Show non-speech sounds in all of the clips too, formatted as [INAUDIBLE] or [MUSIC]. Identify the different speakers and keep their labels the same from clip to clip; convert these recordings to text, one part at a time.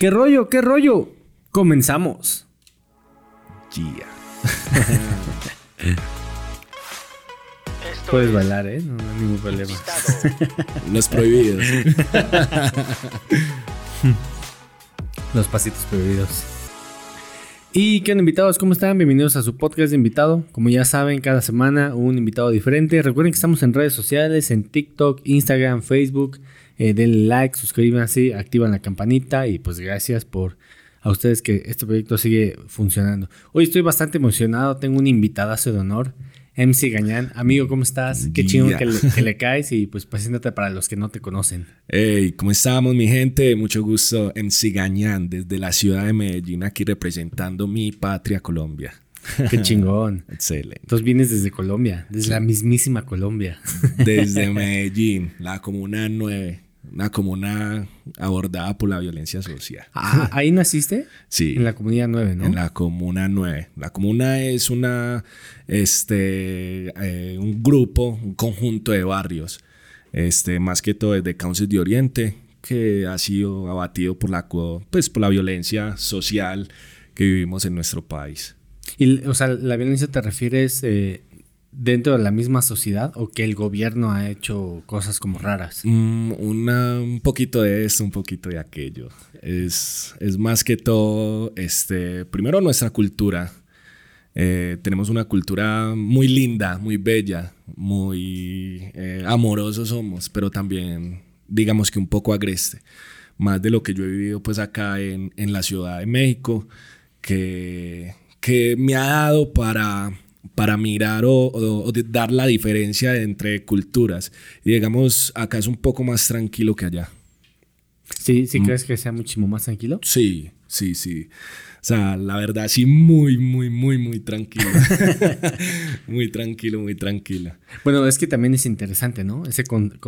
Speaker 1: ¿Qué rollo? ¿Qué rollo? Comenzamos.
Speaker 2: Yeah.
Speaker 1: Puedes bailar, ¿eh? No, no hay ningún problema.
Speaker 2: No es prohibido. [LAUGHS]
Speaker 1: Los pasitos prohibidos. ¿Y qué onda, invitados? ¿Cómo están? Bienvenidos a su podcast de invitado. Como ya saben, cada semana un invitado diferente. Recuerden que estamos en redes sociales, en TikTok, Instagram, Facebook. Eh, denle like, suscríbanse, activan la campanita y pues gracias por a ustedes que este proyecto sigue funcionando. Hoy estoy bastante emocionado, tengo un invitadazo de honor. MC Gañán, amigo, ¿cómo estás? Qué chingón
Speaker 2: Ya.
Speaker 1: que, le, que le [LAUGHS] caes y pues preséntate para los que no te conocen.
Speaker 2: Hey, ¿cómo estamos, mi gente? Mucho gusto en Cigañán, desde la ciudad de Medellín, aquí representando mi patria Colombia.
Speaker 1: Qué chingón. [LAUGHS]
Speaker 2: Excelente.
Speaker 1: Entonces vienes desde Colombia, desde la mismísima Colombia.
Speaker 2: Desde [LAUGHS] Medellín, la comuna 9, una comuna abordada por la violencia social.
Speaker 1: Ah, ¿Ahí naciste? [LAUGHS]
Speaker 2: Sí.
Speaker 1: En la comunidad 9, ¿no?
Speaker 2: En la Comuna 9. La Comuna es una, este, eh, un grupo, un conjunto de barrios, este, más que todo desde Cauces de Oriente, que ha sido abatido por la, pues, por la violencia social que vivimos en nuestro país.
Speaker 1: Y, o sea, ¿la violencia te refieres eh, dentro de la misma sociedad o que el gobierno ha hecho cosas como raras?
Speaker 2: Mm, una, un poquito de esto, un poquito de aquello. Es, es más que todo, este, primero nuestra cultura. Eh, tenemos una cultura muy linda, muy bella, muy eh, amorosos somos, pero también digamos que un poco agreste. Más de lo que yo he vivido pues acá en, en la Ciudad de México, que, que me ha dado para, para mirar o, o- o de dar la diferencia entre culturas. Y digamos, acá es un poco más tranquilo que allá.
Speaker 1: ¿Sí,
Speaker 2: Mm.
Speaker 1: sí crees que sea muchísimo más tranquilo?
Speaker 2: Sí, sí, sí. O sea, la verdad, sí, muy, muy, muy, muy tranquilo. [LAUGHS] [LAUGHS] muy tranquilo, muy tranquilo.
Speaker 1: Bueno, es que también es interesante, ¿no? Ese con-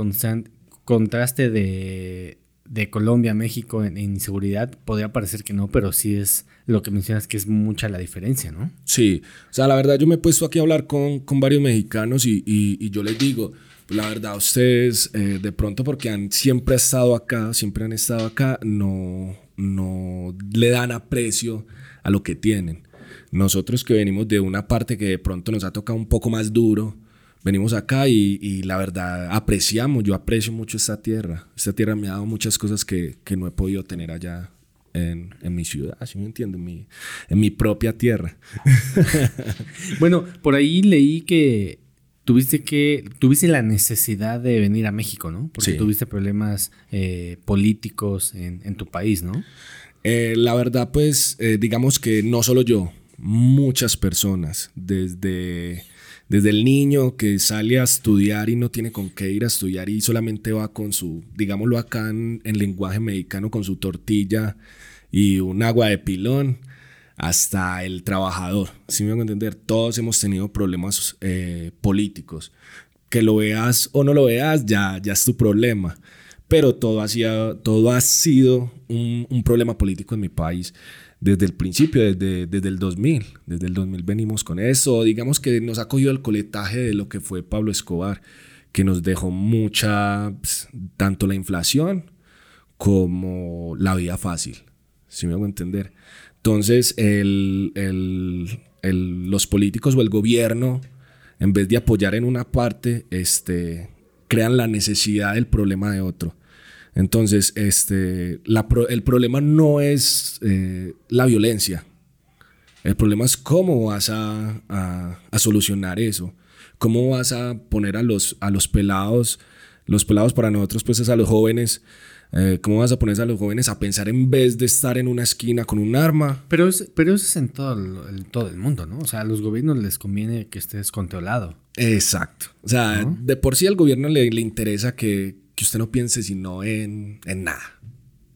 Speaker 1: contraste de, de Colombia a México en, en inseguridad podría parecer que no, pero sí es lo que mencionas que es mucha la diferencia, ¿no?
Speaker 2: Sí, o sea, la verdad, yo me he puesto aquí a hablar con, con varios mexicanos y, y- y yo les digo, la verdad, ustedes, eh, de pronto, porque han siempre estado acá, siempre han estado acá, no, no le dan aprecio a lo que tienen. Nosotros que venimos de una parte que de pronto nos ha tocado un poco más duro, venimos acá y, y la verdad apreciamos, yo aprecio mucho esta tierra. Esta tierra me ha dado muchas cosas que, que no he podido tener allá en, en mi ciudad, ¿sí me entiendo? En mi, en mi propia tierra. [LAUGHS]
Speaker 1: Bueno, por ahí leí que tuviste que tuviste la necesidad de venir a México, ¿no? Porque
Speaker 2: Sí.
Speaker 1: tuviste problemas eh, políticos en, en tu país, ¿no?
Speaker 2: Eh, la verdad, pues, eh, digamos que no solo yo, muchas personas, desde, desde el niño que sale a estudiar y no tiene con qué ir a estudiar y solamente va con su, digámoslo acá en, en lenguaje mexicano, con su tortilla y un agua de pilón, hasta el trabajador. Si me van a entender, todos hemos tenido problemas eh, políticos. Que lo veas o no lo veas, ya, ya es tu problema pero todo ha sido, todo ha sido un, un problema político en mi país desde el principio, desde, desde el 2000. Desde el 2000 venimos con eso. Digamos que nos ha cogido el coletaje de lo que fue Pablo Escobar, que nos dejó mucha, ps, tanto la inflación como la vida fácil. Si me hago entender. Entonces, los políticos o el gobierno, en vez de apoyar en una parte, este, crean la necesidad del problema de otro. Entonces, este, la pro- el problema no es eh, la violencia. El problema es cómo vas a, a- a solucionar eso. Cómo vas a poner a los, a los pelados, los pelados para nosotros, pues es a los jóvenes, eh, cómo vas a poner a los jóvenes a pensar en vez de estar en una esquina con un arma.
Speaker 1: Pero, es, pero eso es en todo el, en todo el mundo, ¿no? O sea, a los gobiernos les conviene que estés controlado.
Speaker 2: Exacto. O sea, de por sí al gobierno le, le interesa que, que usted no piense sino en, en nada,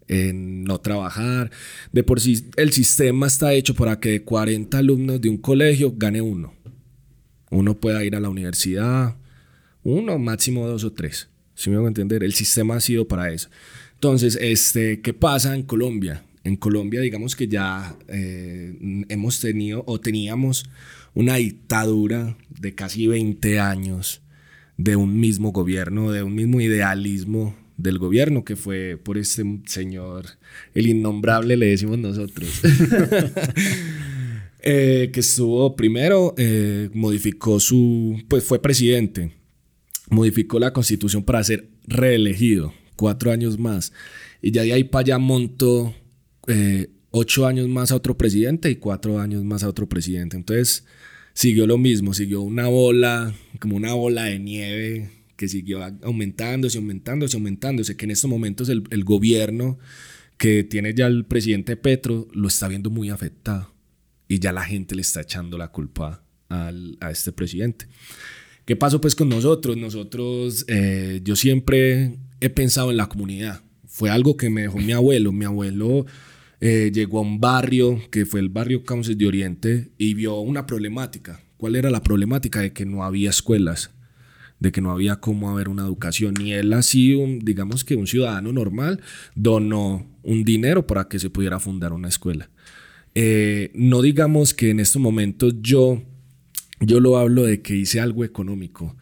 Speaker 2: en no trabajar. De por sí el sistema está hecho para que de 40 alumnos de un colegio gane uno. Uno pueda ir a la universidad, uno, máximo dos o tres. Si me hago entender, el sistema ha sido para eso. Entonces, este, ¿qué pasa en Colombia? En Colombia, digamos que ya eh, hemos tenido o teníamos una dictadura de casi 20 años de un mismo gobierno, de un mismo idealismo del gobierno, que fue por este señor, el innombrable, le decimos nosotros. [LAUGHS] Eh, que estuvo primero, eh, modificó su, pues fue presidente, modificó la constitución para ser reelegido cuatro años más. Y ya de ahí para allá montó eh, ocho años más a otro presidente y cuatro años más a otro presidente. Entonces siguió lo mismo, siguió una bola, como una bola de nieve que siguió aumentándose, aumentándose, aumentándose, que en estos momentos el, el gobierno que tiene ya el presidente Petro lo está viendo muy afectado y ya la gente le está echando la culpa al, a este presidente. ¿Qué pasó pues con nosotros? Nosotros, eh, yo siempre he pensado en la comunidad. Fue algo que me dejó mi abuelo. Mi abuelo eh, llegó a un barrio que fue el barrio Cauces de Oriente y vio una problemática. ¿Cuál era la problemática? De que no había escuelas, de que no había cómo haber una educación. Y él así, un, digamos que un ciudadano normal, donó un dinero para que se pudiera fundar una escuela. Eh, no digamos que en estos momentos yo, yo lo hablo de que hice algo económico.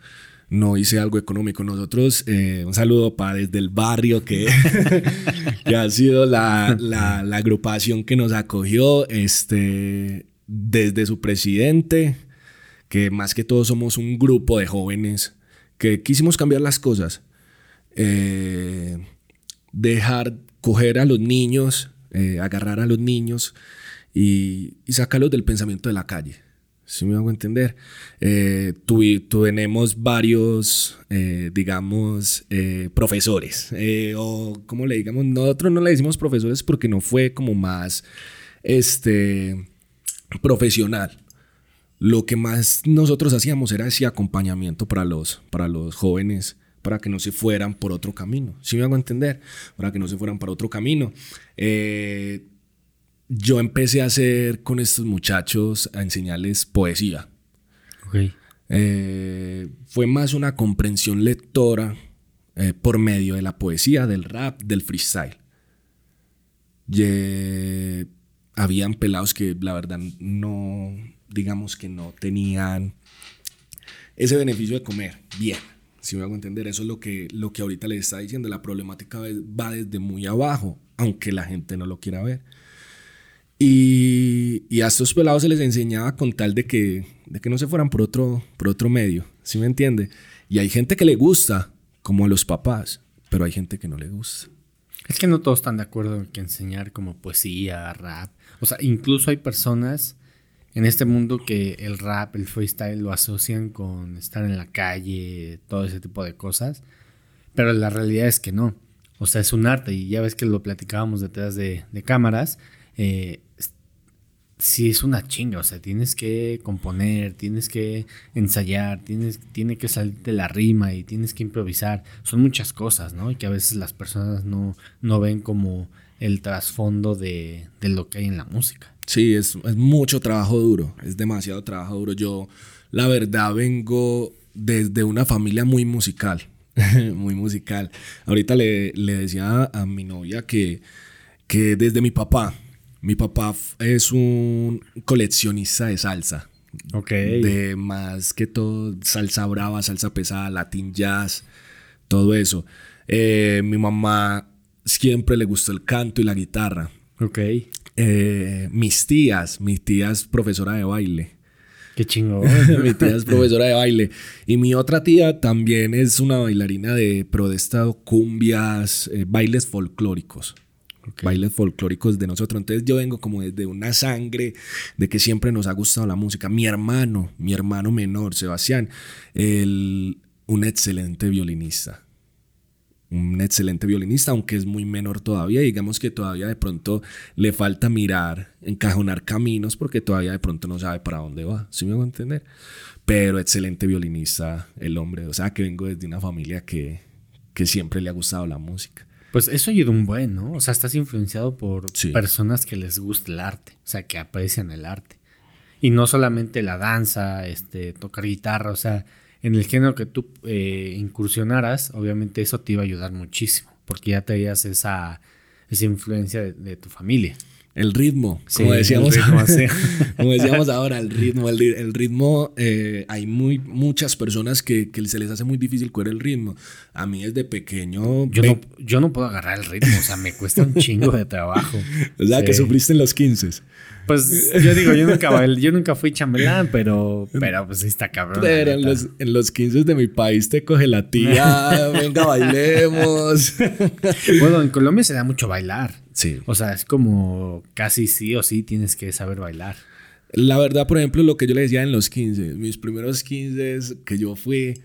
Speaker 2: No hice algo económico. Nosotros, eh, un saludo para desde el barrio que, [LAUGHS] que ha sido la, la, agrupación que nos acogió, este, desde su presidente, que más que todo somos un grupo de jóvenes que quisimos cambiar las cosas. Eh, dejar, coger a los niños, agarrar a los niños y, y sacarlos del pensamiento de la calle. Si me hago entender. Eh, tenemos varios, eh, digamos, eh, profesores, eh, o como le digamos, nosotros no le decimos profesores porque no fue como más este, profesional. Lo que más nosotros hacíamos era ese acompañamiento para los, para los jóvenes, para que no se fueran por otro camino. Si me hago entender, para que no se fueran por otro camino. Eh, yo empecé a hacer con estos muchachos a enseñarles poesía. Eh, fue más una comprensión lectora eh, por medio de la poesía, del rap, del freestyle. habían pelados que la verdad no, digamos que no tenían ese beneficio de comer bien. Si me hago entender, eso es lo que, lo que ahorita les está diciendo. La problemática va desde muy abajo, aunque la gente no lo quiera ver. Y, a estos pelados se les enseñaba con tal de que, de que no se fueran por otro, por otro medio, ¿sí me entiende? Y hay gente que le gusta, como a los papás, pero hay gente que no le gusta.
Speaker 1: Es que no todos están de acuerdo en que enseñar como poesía, rap. O sea, incluso hay personas en este mundo que el rap, el freestyle lo asocian con estar en la calle, todo ese tipo de cosas. Pero la realidad es que no. O sea, es un arte y ya ves que lo platicábamos detrás de, de cámaras. Eh, sí es una chinga, o sea, tienes que componer, tienes que ensayar, tienes, tiene que salir de la rima y tienes que improvisar. Son muchas cosas, ¿no? Y que a veces las personas no, no ven como el trasfondo de, de, lo que hay en la música.
Speaker 2: Sí, es, es, mucho trabajo duro, es demasiado trabajo duro. Yo, la verdad, vengo desde una familia muy musical, [LAUGHS] muy musical. Ahorita le, le decía a mi novia que, que desde mi papá, mi papá es un coleccionista de salsa.
Speaker 1: Ok.
Speaker 2: De más que todo salsa brava, salsa pesada, latin jazz, todo eso. Eh, mi mamá siempre le gustó el canto y la guitarra.
Speaker 1: Ok.
Speaker 2: Eh, mis tías, mis tías profesora de baile.
Speaker 1: Qué chingón. [LAUGHS]
Speaker 2: mi tía es profesora de baile. Y mi otra tía también es una bailarina de pro cumbias, eh, bailes folclóricos bailes folclóricos de nosotros. Entonces yo vengo como desde una sangre de que siempre nos ha gustado la música. Mi hermano, mi hermano menor, Sebastián, el, un excelente violinista. Un excelente violinista, aunque es muy menor todavía. Digamos que todavía de pronto le falta mirar, encajonar caminos, porque todavía de pronto no sabe para dónde va. ¿Sí me voy a entender? Pero excelente violinista el hombre. O sea que vengo desde una familia que, que siempre le ha gustado la música.
Speaker 1: Pues eso ayuda un buen, ¿no? O sea, estás influenciado por personas que les gusta el arte, o sea, que aprecian el arte. Y no solamente la danza, este, tocar guitarra, o sea, en el género que tú eh, incursionaras, obviamente eso te iba a ayudar muchísimo, porque ya tenías esa, esa influencia de, tu familia.
Speaker 2: El ritmo,
Speaker 1: Sí,
Speaker 2: como decíamos,
Speaker 1: sí. [LAUGHS]
Speaker 2: como decíamos ahora, el ritmo, el, ri- el ritmo, eh, hay muy, muchas personas que, que se les hace muy difícil coger el ritmo. A mí desde pequeño,
Speaker 1: Yo no, yo no puedo agarrar el ritmo, o sea, me cuesta un chingo de trabajo. [LAUGHS]
Speaker 2: o sea, que sufriste en los 15.
Speaker 1: Pues yo digo, yo nunca, yo nunca fui chambelán, pero, pero pues sí está cabrón.
Speaker 2: Pero en los, en los 15 de mi país te coge la tía, [LAUGHS] venga, bailemos.
Speaker 1: Bueno, en Colombia se da mucho bailar.
Speaker 2: Sí.
Speaker 1: O sea, es como casi sí o sí tienes que saber bailar.
Speaker 2: La verdad, por ejemplo, lo que yo le decía en los 15, mis primeros 15 que yo fui,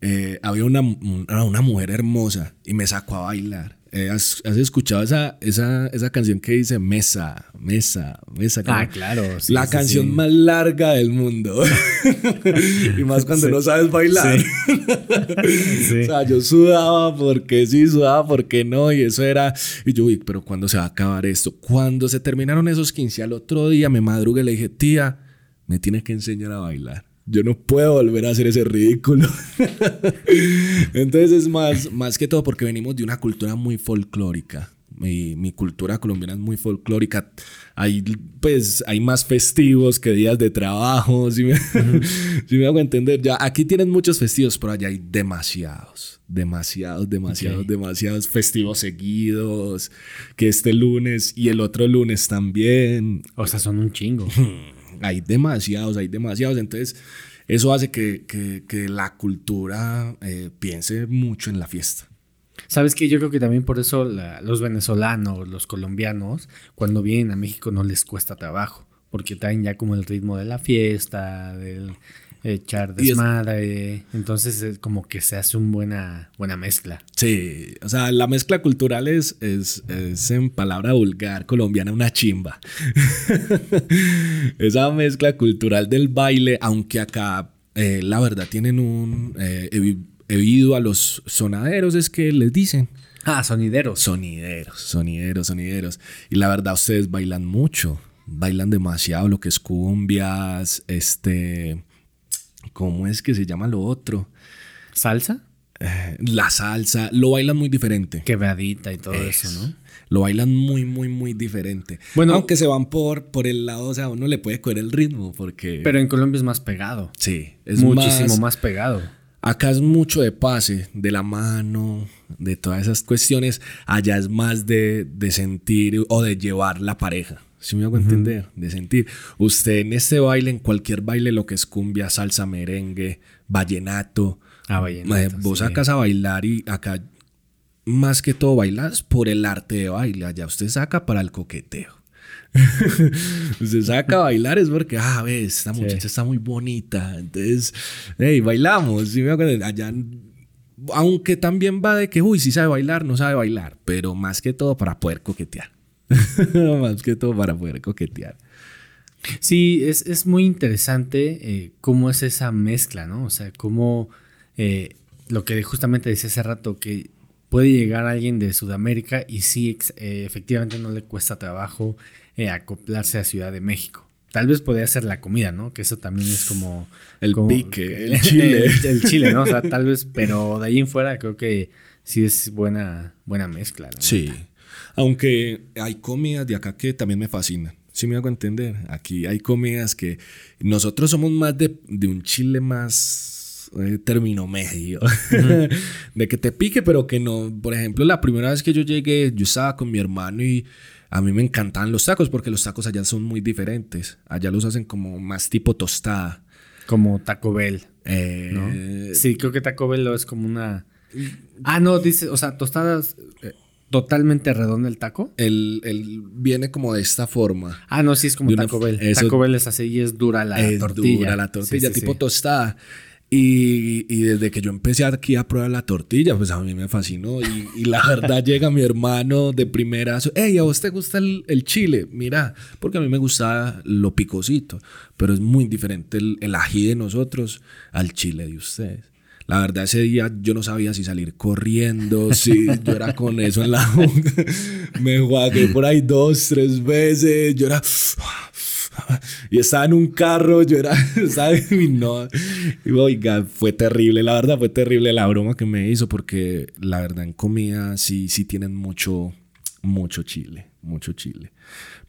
Speaker 2: eh, había una, una, una mujer hermosa y me sacó a bailar. Eh, ¿has, has escuchado esa, esa, esa canción que dice Mesa, Mesa, Mesa?
Speaker 1: Ah,
Speaker 2: Como
Speaker 1: claro. sí,
Speaker 2: la
Speaker 1: sí,
Speaker 2: canción
Speaker 1: sí.
Speaker 2: más larga del mundo. [LAUGHS] y más cuando no sabes bailar. [LAUGHS] O sea, yo sudaba porque sí, sudaba porque no, y eso era. Y yo, uy, pero ¿cuándo se va a acabar esto? Cuando se terminaron esos 15 al otro día, me madrugué y le dije, tía, me tienes que enseñar a bailar. Yo no puedo volver a hacer ese ridículo. [LAUGHS] Entonces es más, más que todo porque venimos de una cultura muy folclórica. Mi, mi cultura colombiana es muy folclórica. Hay, pues, hay más festivos que días de trabajo. [LAUGHS] Si me, me hago entender. Ya, aquí tienen muchos festivos, pero allá hay demasiados. Demasiados, demasiados, demasiados festivos seguidos. Que este lunes y el otro lunes también.
Speaker 1: O sea, son un chingo. [LAUGHS]
Speaker 2: Hay demasiados, hay demasiados. Entonces, eso hace que, que- que la cultura eh, piense mucho en la fiesta.
Speaker 1: ¿Sabes qué? Yo creo que también por eso los venezolanos, los colombianos, cuando vienen a México no les cuesta trabajo. Porque traen ya como el ritmo de la fiesta, del echar
Speaker 2: Y es-
Speaker 1: desmadre. Entonces es como que se hace una buena, buena mezcla.
Speaker 2: Sí, o sea, la mezcla cultural es, es, es en palabra vulgar colombiana una chimba. [LAUGHS] Esa mezcla cultural del baile, aunque acá eh, la verdad tienen un... eh, he, a los sonaderos, es que les dicen.
Speaker 1: Ah, sonideros.
Speaker 2: Sonideros, sonideros, sonideros. Y la verdad, ustedes bailan mucho. Bailan demasiado lo que es cumbias, este... ¿Cómo es que se llama lo otro?
Speaker 1: ¿Salsa?
Speaker 2: Eh, la salsa. Lo bailan muy diferente.
Speaker 1: Quebradita y todo eso, ¿no?
Speaker 2: Lo bailan muy, muy, muy diferente.
Speaker 1: Bueno-
Speaker 2: aunque se van por, por el lado, o sea, uno le puede coger el ritmo porque...
Speaker 1: Pero en Colombia es más pegado.
Speaker 2: sí, es
Speaker 1: Muchísimo
Speaker 2: más,
Speaker 1: más pegado.
Speaker 2: Acá es mucho de pase, de la mano, de todas esas cuestiones. Allá es más de, de sentir o de llevar la pareja. Si me hago entender, de sentir. Usted en este baile, en cualquier baile, lo que es cumbia, salsa, merengue, vallenato,
Speaker 1: Ah, vallenato,
Speaker 2: vos
Speaker 1: sí.
Speaker 2: sacas a bailar y acá más que todo bailas por el arte de baile. Allá usted saca para el coqueteo. [LAUGHS] usted saca a bailar es porque, ah, ves, esta muchacha está muy bonita. Entonces, hey, bailamos. ¿sí? Allá, aunque también va de que, uy, sí sabe bailar, no sabe bailar, pero más que todo para poder coquetear. [LAUGHS] más que todo para poder coquetear.
Speaker 1: Sí, es, es muy interesante eh, cómo es esa mezcla, ¿no? O sea, cómo eh, lo que justamente decía hace rato, que puede llegar alguien de Sudamérica y sí, eh, efectivamente no le cuesta trabajo eh, acoplarse a Ciudad de México. Tal vez podría ser la comida, ¿no? Que eso también es como...
Speaker 2: El
Speaker 1: como-
Speaker 2: pique, el chile. [LAUGHS]
Speaker 1: el, el chile, ¿no? O sea, tal vez, pero de ahí en fuera creo que sí es buena, buena mezcla, ¿no?
Speaker 2: Sí. Aunque hay comidas de acá que también me fascinan. Sí me hago entender. Aquí hay comidas que nosotros somos más de, de un chile más eh, término medio. [LAUGHS] de que te pique, pero que no. Por ejemplo, la primera vez que yo llegué, yo estaba con mi hermano y a mí me encantaban los tacos porque los tacos allá son muy diferentes. Allá los hacen como más tipo tostada.
Speaker 1: Como Taco Bell.
Speaker 2: Eh,
Speaker 1: ¿no? Sí, creo que Taco Bell es como una. Ah, no, dice, o sea, tostadas eh, totalmente redonda el taco.
Speaker 2: el, el viene como de esta forma.
Speaker 1: Ah, no, sí es como Taco Bell.
Speaker 2: eso-
Speaker 1: Taco Bell es así y es dura la
Speaker 2: es
Speaker 1: tortilla.
Speaker 2: dura la tortilla,
Speaker 1: Sí, sí,
Speaker 2: tipo
Speaker 1: sí.
Speaker 2: tostada. Y, y desde que yo empecé aquí a probar la tortilla, pues a mí me fascinó. Y, y la verdad [LAUGHS] llega mi hermano de primera. Hey, ¿a vos te gusta el, el chile? Mira, porque a mí me gusta lo picosito. Pero es muy diferente el, el ají de nosotros al chile de ustedes. La verdad, ese día yo no sabía si salir corriendo, si [LAUGHS] yo era con eso en la boca. Me jugué por ahí dos, tres veces. Yo era. Y estaba en un carro, yo era, [LAUGHS] ¿sabes? Y no, y oiga, fue terrible, la verdad fue terrible la broma que me hizo porque la verdad en comida sí, sí tienen mucho, mucho chile. mucho chile.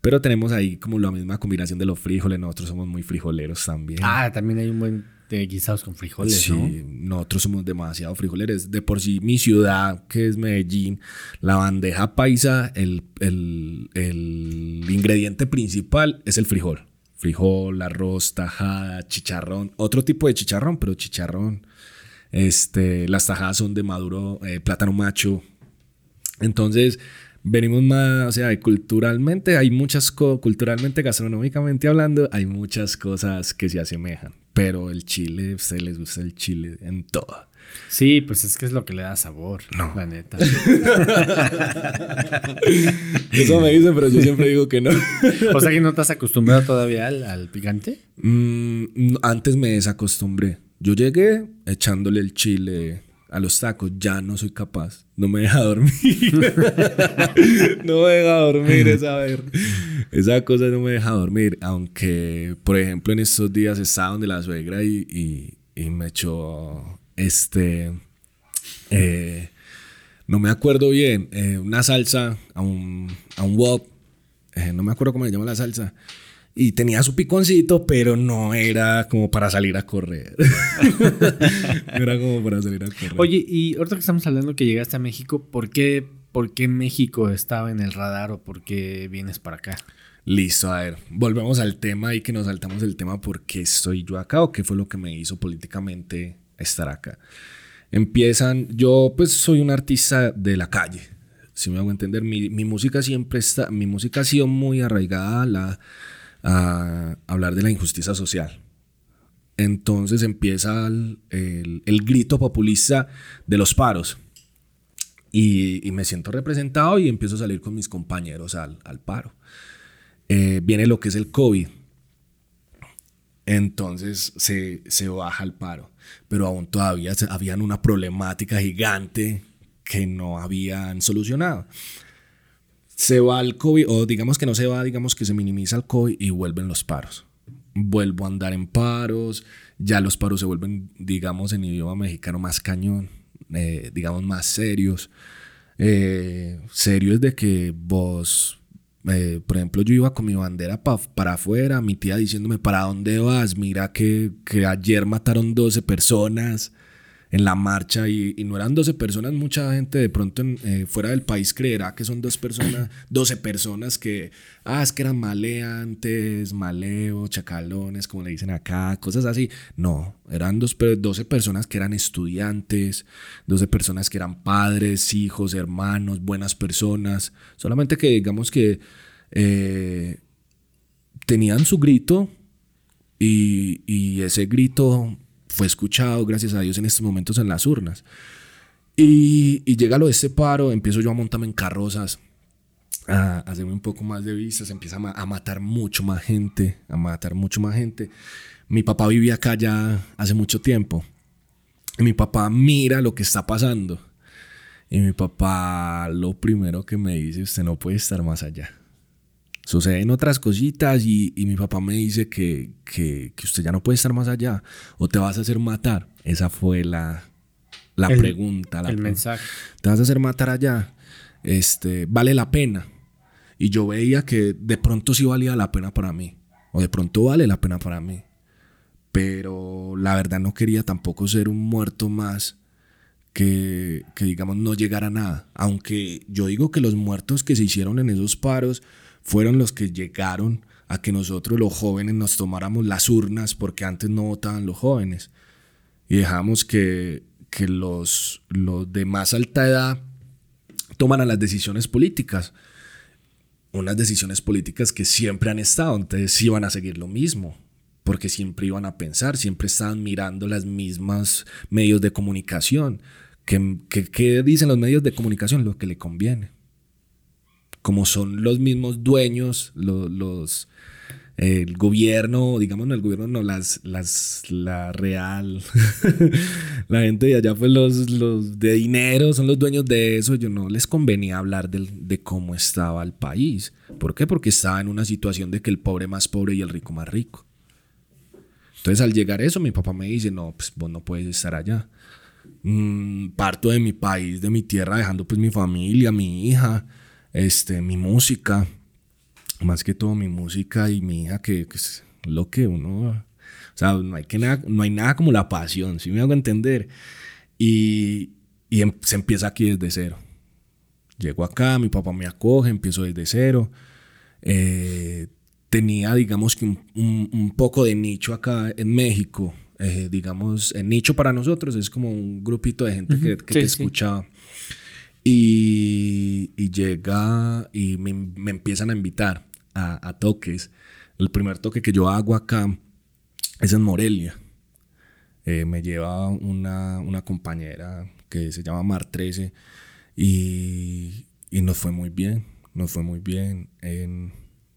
Speaker 2: Pero tenemos ahí como la misma combinación de los frijoles, nosotros somos muy frijoleros también.
Speaker 1: Ah, también hay un buen de guisados con frijoles,
Speaker 2: sí,
Speaker 1: ¿no?
Speaker 2: nosotros somos demasiado frijoleros. De por sí, mi ciudad, que es Medellín, la bandeja paisa, el, el, el ingrediente principal es el frijol. Frijol, arroz, tajada, chicharrón, otro tipo de chicharrón, pero chicharrón. Este, las tajadas son de maduro, eh, plátano macho. Entonces, venimos más, o sea, culturalmente hay muchas cosas, culturalmente, gastronómicamente hablando, hay muchas cosas que se asemejan. Pero el chile, se les gusta el chile en todo.
Speaker 1: Sí, pues es que es lo que le da sabor, no. la neta. [LAUGHS]
Speaker 2: Eso me dicen, pero yo siempre digo que no. [LAUGHS]
Speaker 1: o sea que no te has acostumbrado todavía al, picante.
Speaker 2: Mm, antes me desacostumbré. Yo llegué echándole el chile a los tacos, ya no soy capaz. No me deja dormir. [LAUGHS] no me deja dormir esa. Esa cosa no me deja dormir. Aunque, por ejemplo, en estos días estaba donde la suegra y, y, me echó este. Eh, no me acuerdo bien. Eh, una salsa a un, a un wok. Eh, no me acuerdo cómo se llama la salsa y tenía su piconcito, pero no era como para salir a correr. [LAUGHS] no era como para salir a correr.
Speaker 1: Oye, y ahorita que estamos hablando que llegaste a México, ¿por qué, ¿por qué México estaba en el radar o por qué vienes para acá?
Speaker 2: Listo, a ver, volvemos al tema y que nos saltamos el tema por qué estoy yo acá o qué fue lo que me hizo políticamente estar acá. Empiezan, yo pues soy un artista de la calle, si me hago entender, mi, mi música siempre está, mi música ha sido muy arraigada a la a hablar de la injusticia social. Entonces empieza el, grito populista de los paros. Y, me siento representado y empiezo a salir con mis compañeros al, paro. Eh, viene lo que es el COVID. Entonces se, se baja el paro. Pero aún todavía habían una problemática gigante que no habían solucionado se va el COVID, o digamos que no se va, digamos que se minimiza el COVID y vuelven los paros. Vuelvo a andar en paros, ya los paros se vuelven, digamos, en idioma mexicano más cañón, eh, digamos, más serios. Eh, serios de que vos, eh, por ejemplo, yo iba con mi bandera para afuera, mi tía diciéndome, ¿para dónde vas? Mira que, que ayer mataron 12 personas en la marcha y, no eran 12 personas, mucha gente de pronto eh, fuera del país creerá que son dos personas, [CLEARS THROAT] 12 personas que, ah, es que eran maleantes, maleo, chacalones, como le dicen acá, cosas así. No, eran dos, 12 personas que eran estudiantes, 12 personas que eran padres, hijos, hermanos, buenas personas, solamente que digamos que eh, tenían su grito y, y ese grito fue escuchado, gracias a Dios, en estos momentos en las urnas. Y, llega lo de este paro, empiezo yo a montarme en carrozas, a hacerme un poco más de vistas, empieza a, matar mucho más gente, a matar mucho más gente. Mi papá vivía acá ya hace mucho tiempo. Y mi papá mira lo que está pasando. Y mi papá lo primero que me dice, usted no puede estar más allá suceden otras cositas y, mi papá me dice que, usted ya no puede estar más allá o te vas a hacer matar. Esa fue la, la pregunta.
Speaker 1: el mensaje.
Speaker 2: Te vas a hacer matar allá. Este, vale la pena. Y yo veía que de pronto sí valía la pena para mí. O de pronto vale la pena para mí. Pero la verdad no quería tampoco ser un muerto más que, que digamos no llegara a nada. Aunque yo digo que los muertos que se hicieron en esos paros fueron los que llegaron a que nosotros los jóvenes nos tomáramos las urnas porque antes no votaban los jóvenes y dejamos que, que los, los de más alta edad tomaran las decisiones políticas. Unas decisiones políticas que siempre han estado, entonces iban a seguir lo mismo, porque siempre iban a pensar, siempre estaban mirando las mismas medios de comunicación. ¿Qué, dicen los medios de comunicación? Lo que le conviene como son los mismos dueños, los, el gobierno, digamos, no el gobierno, no, las, las, la real, [LAUGHS] la gente de allá, pues los, los de dinero son los dueños de eso, yo no les convenía hablar de cómo estaba el país. ¿Por qué? Porque estaba en una situación de que el pobre más pobre y el rico más rico. Entonces al llegar eso, mi papá me dice, no, pues vos no puedes estar allá. Mm, parto de mi país, de mi tierra, dejando pues mi familia, mi hija, este, mi música, más que todo mi música y mi hija, que, es lo que uno, o sea, no hay, que nada, no hay nada como la pasión, si me hago entender. Y, y em, se empieza aquí desde cero. Llego acá, mi papá me acoge, empiezo desde cero. Eh, tenía, digamos que un, un, poco de nicho acá en México. Eh, digamos, el nicho para nosotros es como un grupito de gente que, que te escuchaba. Y, llega y me, me, empiezan a invitar a, a, toques. El primer toque que yo hago acá es en Morelia. Eh, me lleva una, una compañera que se llama Mar 13 y, y nos fue muy bien, nos fue muy bien en,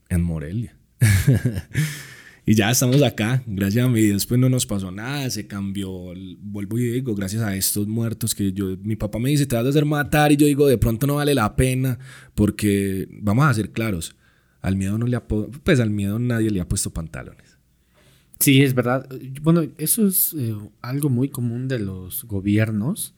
Speaker 2: en Morelia. [LAUGHS] y ya estamos acá, gracias a mí. Después no nos pasó nada, se cambió. Vuelvo y digo, gracias a estos muertos que yo, mi papá me dice, te vas a hacer matar. Y yo digo, de pronto no vale la pena, porque vamos a ser claros, al miedo no le ha, pues al miedo nadie le ha puesto pantalones.
Speaker 1: Sí, es verdad. Bueno, eso es eh, algo muy común de los gobiernos,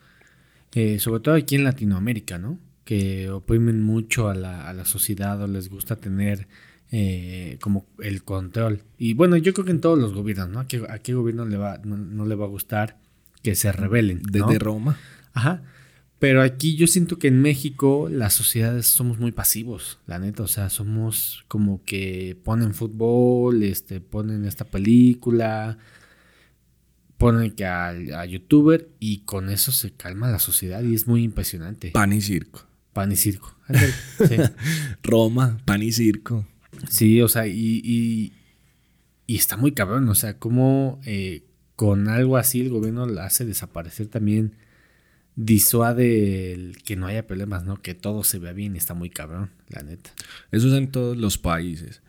Speaker 1: eh, sobre todo aquí en Latinoamérica, ¿no? Que oprimen mucho a la, a la sociedad o les gusta tener eh, como el control. Y bueno, yo creo que en todos los gobiernos, ¿no? ¿A qué, gobierno le va, no, le va a gustar que se rebelen?
Speaker 2: Desde Roma.
Speaker 1: Ajá. Pero aquí yo siento que en México las sociedades somos muy pasivos, la neta. O sea, somos como que ponen fútbol, este, ponen esta película, ponen que a, youtuber y con eso se calma la sociedad y es muy impresionante.
Speaker 2: Pan y circo.
Speaker 1: Pan y circo. [LAUGHS]
Speaker 2: Roma, pan y circo.
Speaker 1: Sí, o sea, y, y, está muy cabrón, o sea, como eh, con algo así el gobierno la hace desaparecer también, disuade el que no haya problemas, ¿no? Que todo se vea bien, está muy cabrón, la neta.
Speaker 2: Eso es en todos los países.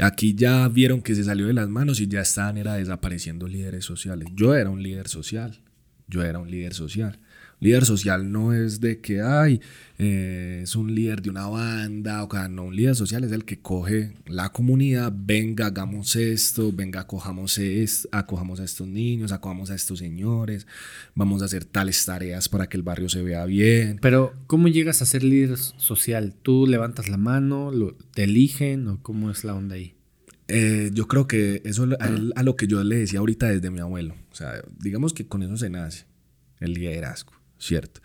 Speaker 2: Aquí ya vieron que se salió de las manos y ya están era desapareciendo líderes sociales. Yo era un líder social. Yo era un líder social. Líder social no es de que, ay, eh, es un líder de una banda, o sea, no, un líder social es el que coge la comunidad, venga, hagamos esto, venga, acojamos, esto, acojamos a estos niños, acojamos a estos señores, vamos a hacer tales tareas para que el barrio se vea bien.
Speaker 1: Pero, ¿cómo llegas a ser líder social? ¿Tú levantas la mano, lo, te eligen o cómo es la onda ahí?
Speaker 2: Eh, yo creo que eso a, a, lo que yo le decía ahorita desde mi abuelo. O sea, digamos que con eso se nace el liderazgo. ¿Cierto?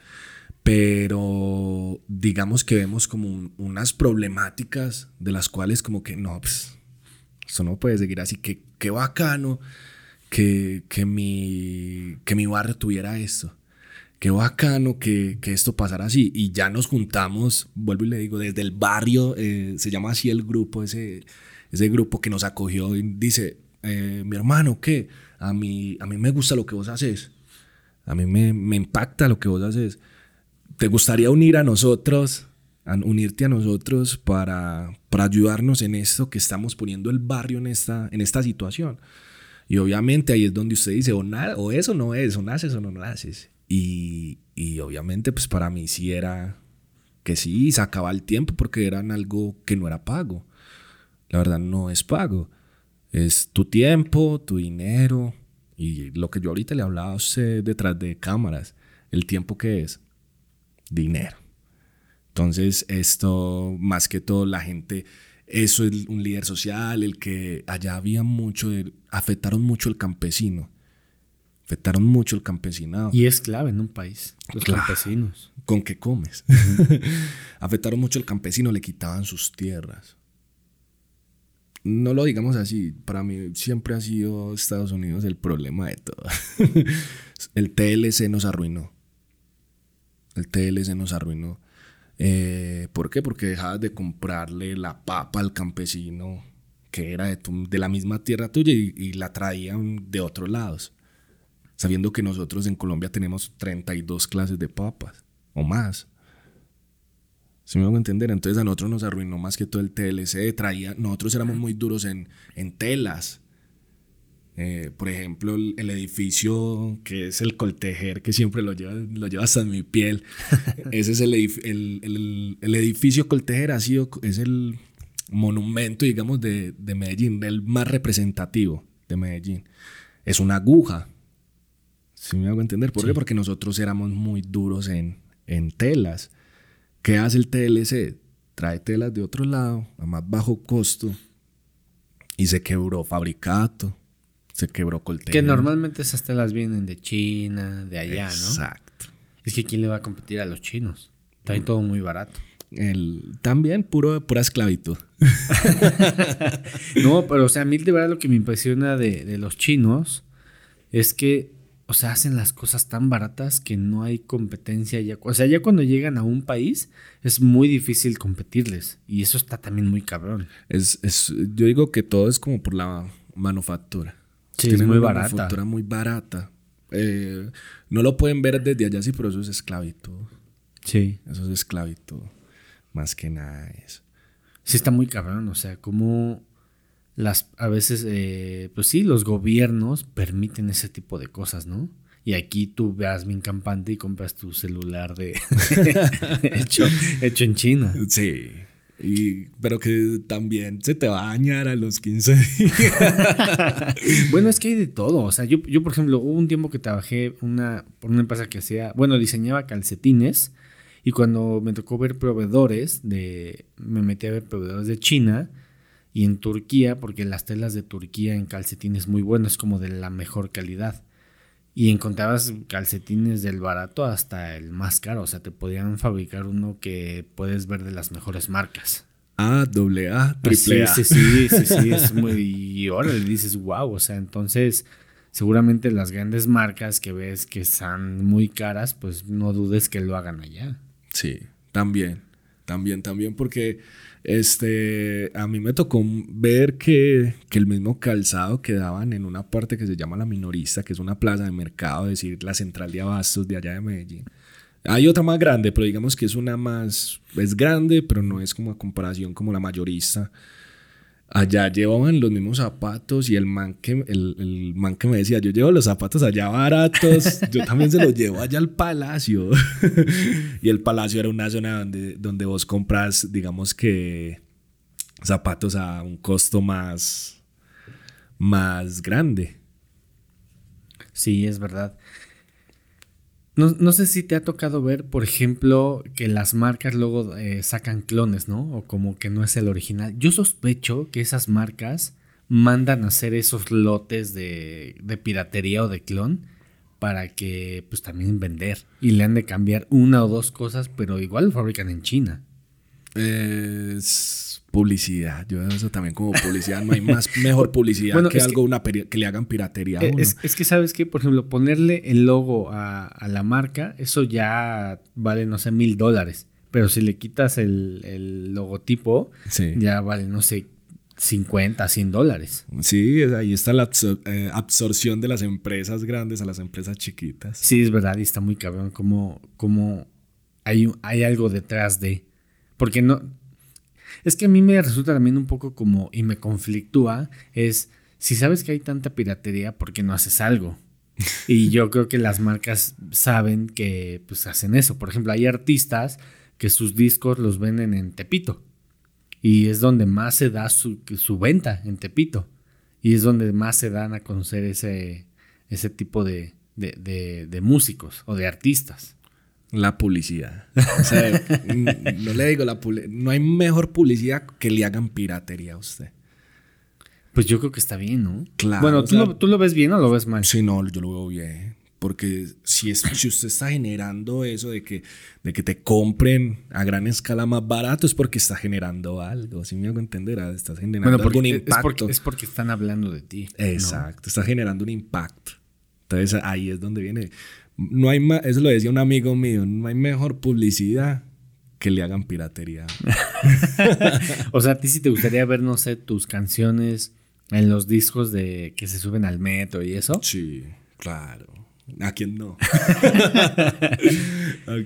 Speaker 2: Pero digamos que vemos como unas problemáticas de las cuales como que no, pues, eso no puede seguir así, que qué bacano que, que, mi, que mi barrio tuviera esto. Qué bacano que, que, esto pasara así. Y ya nos juntamos, vuelvo y le digo, desde el barrio, eh, se llama así el grupo, ese, ese grupo que nos acogió y dice, eh, mi hermano, ¿qué? A mí, a mí me gusta lo que vos haces. A mí me, me impacta lo que vos haces. ¿Te gustaría unir a nosotros, unirte a nosotros para, para ayudarnos en esto que estamos poniendo el barrio en esta, en esta situación? Y obviamente ahí es donde usted dice, o, nada, o eso no es, o naces o no naces. Y, y obviamente pues para mí sí era que sí, sacaba el tiempo porque eran algo que no era pago. La verdad no es pago. Es tu tiempo, tu dinero, y lo que yo ahorita le hablaba a usted detrás de cámaras, el tiempo que es, dinero. Entonces, esto, más que todo, la gente, eso es un líder social, el que allá había mucho, afectaron mucho el campesino. Afectaron mucho el campesinado.
Speaker 1: Y es clave en un país, los campesinos.
Speaker 2: ¿Con qué comes? [LAUGHS] afectaron mucho el campesino, le quitaban sus tierras no lo digamos así, para mí siempre ha sido Estados Unidos el problema de todo. [LAUGHS] el TLC nos arruinó. El TLC nos arruinó. Eh, ¿Por qué? Porque dejabas de comprarle la papa al campesino que era de, de la misma tierra tuya y, y, la traían de otros lados. Sabiendo que nosotros en Colombia tenemos 32 clases de papas o más. Si me hago entender, entonces a nosotros nos arruinó más que todo el TLC. Traía, nosotros éramos muy duros en, en telas. Eh, por ejemplo, el, edificio que es el Coltejer, que siempre lo lleva, lo lleva hasta en mi piel. [LAUGHS] Ese es el, el, el, edificio Coltejer, ha sido, es el monumento, digamos, de, de Medellín, el más representativo de Medellín. Es una aguja. Si me hago entender? ¿Por qué? Porque nosotros éramos muy duros en, en telas. ¿Qué hace el TLC? trae telas de otro lado a más bajo costo y se quebró Fabricato, se quebró Coltel.
Speaker 1: Que normalmente esas telas vienen de China, de allá, ¿no?
Speaker 2: Exacto.
Speaker 1: Es que ¿quién le va a competir a los chinos? Está todo muy barato.
Speaker 2: El, también puro, pura esclavitud. [LAUGHS]
Speaker 1: no, pero o sea, a mí de verdad lo que me impresiona de, de los chinos es que, o sea, hacen las cosas tan baratas que no hay competencia ya. O sea, ya cuando llegan a un país es muy difícil competirles. Y eso está también muy cabrón.
Speaker 2: Es, es, yo digo que todo es como por la manufactura.
Speaker 1: Sí, es muy barata.
Speaker 2: manufactura muy barata. Eh, no lo pueden ver desde allá, sí, pero eso es esclavitud.
Speaker 1: Sí.
Speaker 2: Eso es esclavitud. Más que nada eso.
Speaker 1: Sí, está muy cabrón. O sea, como las a veces, eh, pues sí, los gobiernos permiten ese tipo de cosas, ¿no? Y aquí tú veas bien campante y compras tu celular de [LAUGHS] hecho, hecho en China.
Speaker 2: Sí. Y, pero que también se te va a dañar a los 15 días. [LAUGHS]
Speaker 1: bueno, es que hay de todo. O sea, yo, yo, por ejemplo, hubo un tiempo que trabajé una, por una empresa que hacía, bueno, diseñaba calcetines. Y cuando me tocó ver proveedores de, me metí a ver proveedores de China y en Turquía, porque las telas de Turquía en calcetines muy buenas, como de la mejor calidad. Y encontrabas calcetines del barato hasta el más caro. O sea, te podían fabricar uno que puedes ver de las mejores marcas.
Speaker 2: A, doble A, triple A.
Speaker 1: Sí, sí, sí, sí, es [LAUGHS] muy. Y ahora le dices, wow. O sea, entonces, seguramente las grandes marcas que ves que están muy caras, pues no dudes que lo hagan allá.
Speaker 2: Sí, también. También, también, porque este, a mí me tocó ver que, que, el mismo calzado que daban en una parte que se llama La Minorista, que es una plaza de mercado, es decir, la central de abastos de allá de Medellín. Hay otra más grande, pero digamos que es una más, es grande, pero no es como a comparación como la mayorista. Allá llevaban los mismos zapatos y el man, que, el, el man que me decía, yo llevo los zapatos allá baratos, yo también se los llevo allá al palacio. [LAUGHS] y el palacio era una zona donde, donde vos compras, digamos que, zapatos a un costo más, más grande.
Speaker 1: Sí, es verdad. No, no, sé si te ha tocado ver, por ejemplo, que las marcas luego eh, sacan clones, ¿no? O como que no es el original. Yo sospecho que esas marcas mandan a hacer esos lotes de, de piratería o de clon para que pues también vender. Y le han de cambiar una o dos cosas, pero igual lo fabrican en China.
Speaker 2: Es publicidad. Yo veo eso también como publicidad. No hay más [LAUGHS] mejor publicidad que algo una que le hagan piratería.
Speaker 1: Eh, es, es, que sabes que, por ejemplo, ponerle el logo a, a, la marca, eso ya vale, no sé, mil dólares. Pero si le quitas el, el logotipo,
Speaker 2: sí.
Speaker 1: ya vale, no sé, 50, 100 dólares.
Speaker 2: Sí, ahí está la absor eh, absorción de las empresas grandes a las empresas chiquitas.
Speaker 1: Sí, es verdad, y está muy cabrón como, como hay, hay algo detrás de... Porque no, es que a mí me resulta también un poco como, y me conflictúa, es, si sabes que hay tanta piratería, ¿por qué no haces algo? [LAUGHS] y yo creo que las marcas saben que pues hacen eso. Por ejemplo, hay artistas que sus discos los venden en Tepito. Y es donde más se da su, su venta, en Tepito. Y es donde más se dan a conocer ese, ese tipo de, de, de, de músicos o de artistas.
Speaker 2: La publicidad. O sea, no le digo la no hay mejor publicidad que le hagan piratería a usted.
Speaker 1: Pues yo creo que está bien, ¿no?
Speaker 2: Claro.
Speaker 1: Bueno, ¿tú, sea, lo, ¿tú lo ves bien o lo ves mal?
Speaker 2: Sí, no, yo lo veo bien. Porque si, es, si usted está generando eso de que, de que te compren a gran escala más barato, es porque está generando algo. Si me hago entender, estás generando
Speaker 1: bueno, porque,
Speaker 2: algún impacto.
Speaker 1: Es porque, es porque, están hablando de ti.
Speaker 2: Exacto, ¿no? está generando un impacto. Entonces ahí es donde viene. No hay más, eso lo decía un amigo mío, no hay mejor publicidad que le hagan piratería. [LAUGHS]
Speaker 1: o sea, a ti sí te gustaría ver, no sé, tus canciones en los discos de que se suben al metro y eso.
Speaker 2: Sí, claro. ¿A quién no? [LAUGHS]
Speaker 1: ¿A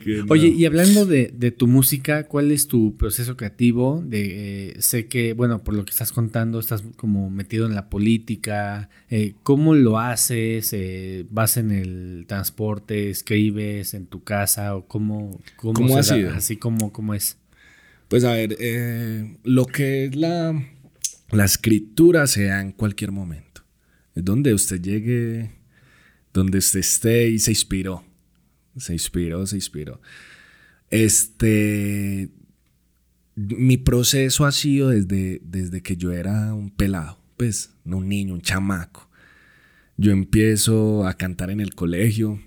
Speaker 1: quién no? Oye, y hablando de, de, tu música, ¿cuál es tu proceso creativo? De, eh, sé que, bueno, por lo que estás contando, estás como metido en la política. Eh, ¿Cómo lo haces? Eh, ¿Vas en el transporte? ¿Escribes en tu casa? ¿O cómo, cómo,
Speaker 2: ¿Cómo ha sido?
Speaker 1: Así como cómo es.
Speaker 2: Pues a ver, lo que es la, la escritura se da en cualquier momento. Es donde usted llegue donde esté y se inspiró. Se inspiró, se inspiró. Este. mi proceso ha sido desde, desde que yo era un pelado, pues, un niño, un chamaco. Yo empiezo a cantar en el colegio.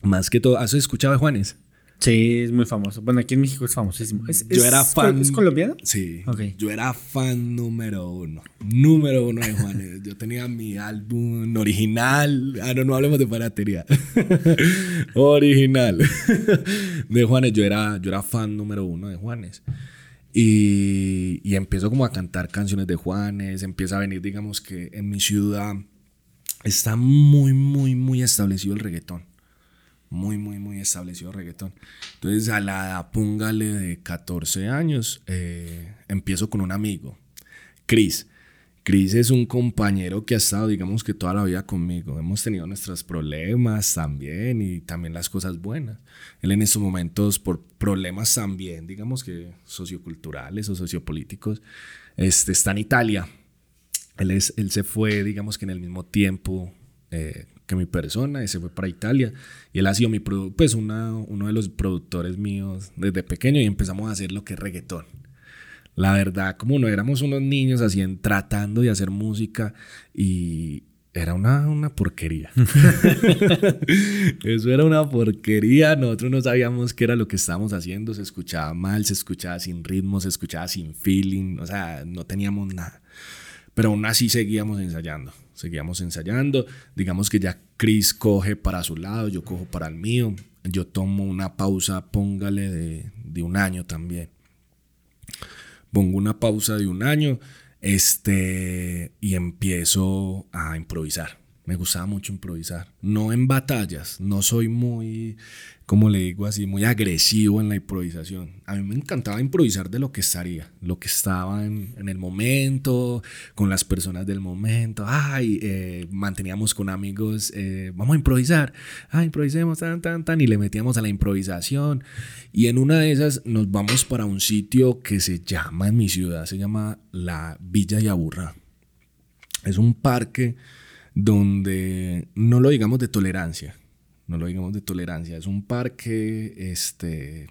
Speaker 2: Más que todo, ¿has escuchado de Juanes?
Speaker 1: Sí, es muy famoso. Bueno, aquí en México es famosísimo.
Speaker 2: yo era fan.
Speaker 1: ¿Es colombiano?
Speaker 2: Sí. Yo era fan número uno. Número uno de Juanes. yo tenía mi álbum original. Ah, no, no hablemos de piratería. [LAUGHS] original. [LAUGHS] de Juanes. Yo era, yo era fan número uno de Juanes. Y, y empiezo como a cantar canciones de Juanes. Empieza a venir, digamos que en mi ciudad está muy, muy, muy establecido el reggaetón muy, muy, muy establecido reggaetón. Entonces, a la edad, póngale de 14 años, eh, empiezo con un amigo, Chris. Chris es un compañero que ha estado, digamos que toda la vida conmigo. Hemos tenido nuestros problemas también y también las cosas buenas. Él en estos momentos, por problemas también, digamos que socioculturales o sociopolíticos, este, está en Italia. Él, es, él se fue, digamos que en el mismo tiempo eh, que mi persona y se fue para Italia. Y él ha sido mi pues una, uno de los productores míos desde pequeño y empezamos a hacer lo que es reggaetón. La verdad, como no éramos unos niños así tratando de hacer música y era una, una porquería. [LAUGHS] Eso era una porquería. Nosotros no sabíamos qué era lo que estábamos haciendo. Se escuchaba mal, se escuchaba sin ritmo, se escuchaba sin feeling. O sea, no teníamos nada. Pero aún así seguíamos ensayando seguíamos ensayando. Digamos que ya Chris coge para su lado, yo cojo para el mío. Yo tomo una pausa, póngale de, de un año también. Pongo una pausa de un año este, y empiezo a improvisar. Me gustaba mucho improvisar. No en batallas, no soy muy como le digo así, muy agresivo en la improvisación. A mí me encantaba improvisar de lo que estaría, lo que estaba en, el momento, con las personas del momento. Ay, eh, manteníamos con amigos, eh, vamos a improvisar, ah, improvisemos, tan, tan, tan, y le metíamos a la improvisación. Y en una de esas nos vamos para un sitio que se llama, en mi ciudad, se llama la Villa Yaburra. Es un parque donde no lo digamos de tolerancia, no lo digamos de tolerancia, es un parque este,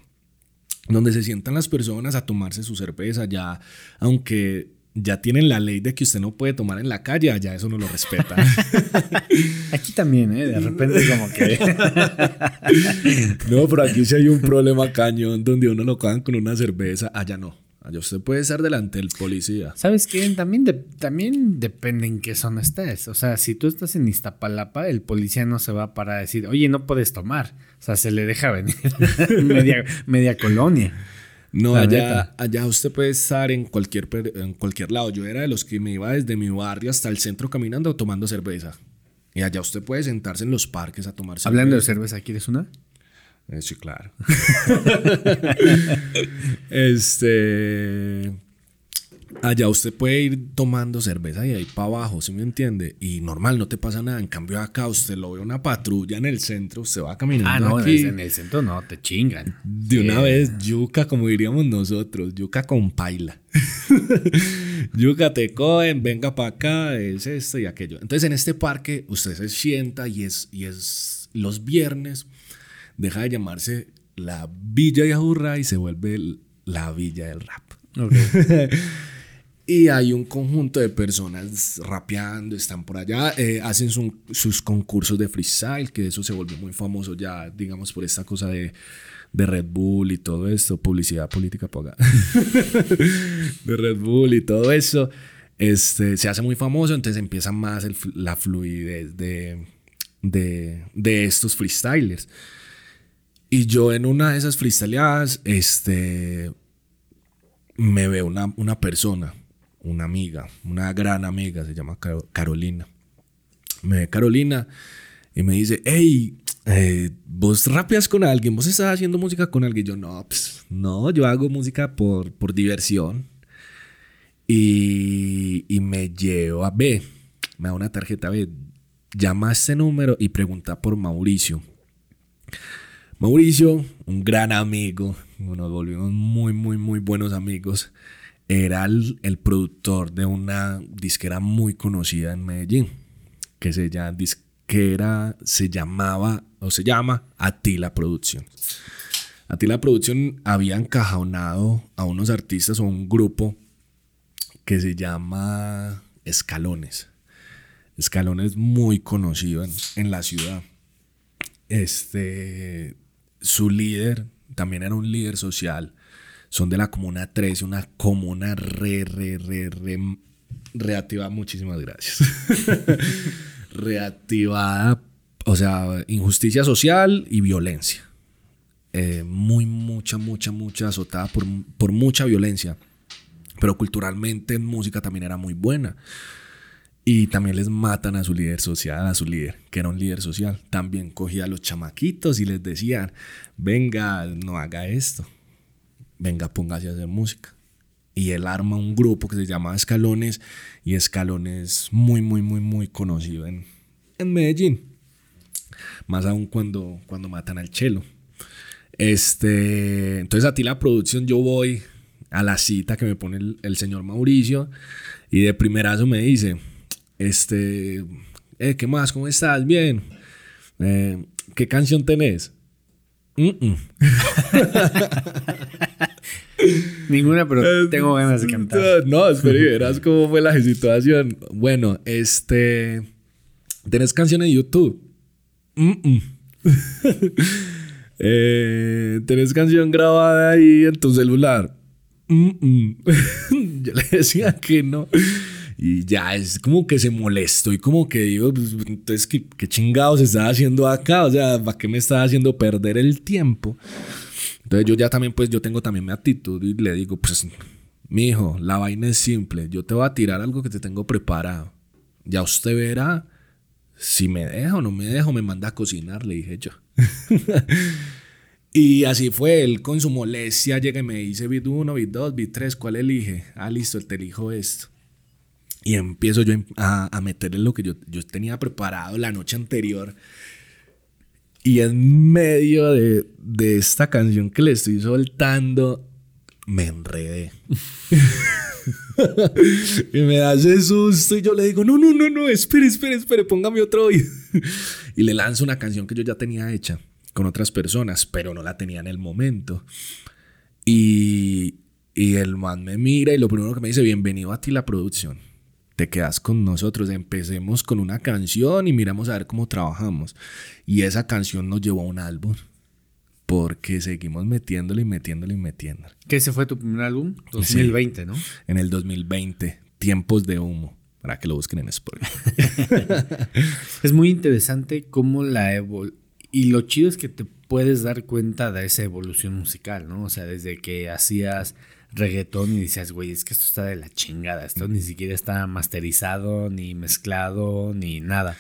Speaker 2: donde se sientan las personas a tomarse su cerveza, ya, aunque ya tienen la ley de que usted no puede tomar en la calle, ya eso no lo respeta. [LAUGHS]
Speaker 1: Aquí también, ¿eh? De repente como que... [LAUGHS]
Speaker 2: no, pero aquí sí hay un problema cañón donde uno lo cojan con una cerveza, allá no. Allá usted puede estar delante del policía.
Speaker 1: ¿Sabes qué? También, también depende en qué zona estés. O sea, si tú estás en Iztapalapa, el policía no se va para decir, oye, no puedes tomar. O sea, se le deja venir [LAUGHS] media, media colonia.
Speaker 2: No, allá, allá usted puede estar en cualquier, en cualquier lado. Yo era de los que me iba desde mi barrio hasta el centro caminando tomando cerveza. Y allá usted puede sentarse en los parques a tomar cerveza.
Speaker 1: Hablando de cerveza, ¿quieres una?
Speaker 2: Eh, sí, claro. [LAUGHS] este. Allá usted puede ir tomando cerveza y ahí para abajo, ¿sí me entiende? Y normal, no te pasa nada. En cambio, acá usted lo ve una patrulla en el centro, usted va caminando. Ah,
Speaker 1: no,
Speaker 2: aquí.
Speaker 1: en el centro no, te chingan.
Speaker 2: De una vez, yuca, como diríamos nosotros, yuca con paila. [LAUGHS] yuca te cogen, venga para acá, es esto y aquello. Entonces, en este parque, usted se sienta y es, y es los viernes deja de llamarse la Villa Yajurra y se vuelve la Villa del Rap. [LAUGHS] y hay un conjunto de personas rapeando, están por allá, eh, hacen sus concursos de freestyle, que eso se volvió muy famoso ya, digamos, por esta cosa de, Red Bull y todo esto, publicidad política paga. [LAUGHS] de Red Bull y todo eso. Este, se hace muy famoso, entonces empieza más la fluidez de, de, de estos freestylers. Y yo en una de esas freestyleadas, este, me veo una, una persona, una amiga, una gran amiga, se llama Carolina. Me ve Carolina y me dice, hey, eh, vos rapeas con alguien, vos estás haciendo música con alguien. yo, no, pues, no, yo hago música por, por diversión. Y, y me llevo a B, me da una tarjeta B, llama a este número y pregunta por Mauricio. Mauricio, un gran amigo, nos volvimos muy, muy, muy buenos amigos, era el, productor de una disquera muy conocida en Medellín, que se, llama, disquera, se llamaba o se llama Atila Productions. A ti la producción había encajonado a unos artistas o un grupo que se llama Escalones. Escalones muy conocido en, en la ciudad. Este, su líder también era un líder social. Son de la Comuna 13, una comuna re, re, re, re, reactivada. Muchísimas gracias. [LAUGHS] reactivada, o sea, injusticia social y violencia. Eh, muy, mucha, mucha, mucha azotada por, por mucha violencia. Pero culturalmente en música también era muy buena. Y también les matan a su líder social, a su líder, que era un líder social. También cogía a los chamaquitos y les decían, venga, no haga esto. Venga, póngase a hacer música. Y él arma un grupo que se llama Escalones. Y Escalones muy, muy, muy, muy conocido en, en Medellín. Más aún cuando, cuando matan al chelo. Este, entonces a ti la producción yo voy a la cita que me pone el, el señor Mauricio y de primerazo me dice, este, eh, ¿qué más? ¿Cómo estás? Bien. Eh, ¿Qué canción tenés? [LAUGHS]
Speaker 1: Ninguna, pero tengo ganas de cantar. [LAUGHS]
Speaker 2: No, espera, verás cómo fue la situación. Bueno, este. ¿Tenés canción en YouTube? [LAUGHS] eh, ¿Tenés canción grabada ahí en tu celular? Yo le decía que no. Y ya es como que se molestó y como que digo, pues, entonces, ¿qué, ¿qué, chingados estaba haciendo acá? O sea, ¿para qué me estaba haciendo perder el tiempo? Entonces yo ya también, pues yo tengo también mi actitud y le digo, pues, mi hijo, la vaina es simple. Yo te voy a tirar algo que te tengo preparado. Ya usted verá si me deja o no me deja me manda a cocinar, le dije yo. [LAUGHS] Y así fue, él con su molestia llega y me dice bit 1, bit 2, bit 3, ¿cuál elige? Ah, listo, te elijo esto. Y empiezo yo a, a meterle lo que yo, yo tenía preparado la noche anterior. Y en medio de, de esta canción que le estoy soltando, me enredé. [LAUGHS] y me hace susto y yo le digo, no, no, no, no, espere, espere, espere, póngame otro oído. [LAUGHS] y le lanzo una canción que yo ya tenía hecha con otras personas, pero no la tenía en el momento. Y, y el man me mira y lo primero que me dice, bienvenido a ti la producción. Te quedas con nosotros, empecemos con una canción y miramos a ver cómo trabajamos. Y esa canción nos llevó a un álbum. Porque seguimos metiéndole y metiéndole y metiéndole.
Speaker 1: ¿Qué ese fue tu primer álbum? 2020,
Speaker 2: Sí,
Speaker 1: ¿no?
Speaker 2: En el 2020, Tiempos de Humo. Para que lo busquen en Spotify. [LAUGHS]
Speaker 1: es muy interesante cómo la evolución y lo chido es que te puedes dar cuenta de esa evolución musical, ¿no? O sea, desde que hacías reggaetón y decías, güey, es que esto está de la chingada, esto ni siquiera está masterizado, ni mezclado, ni nada.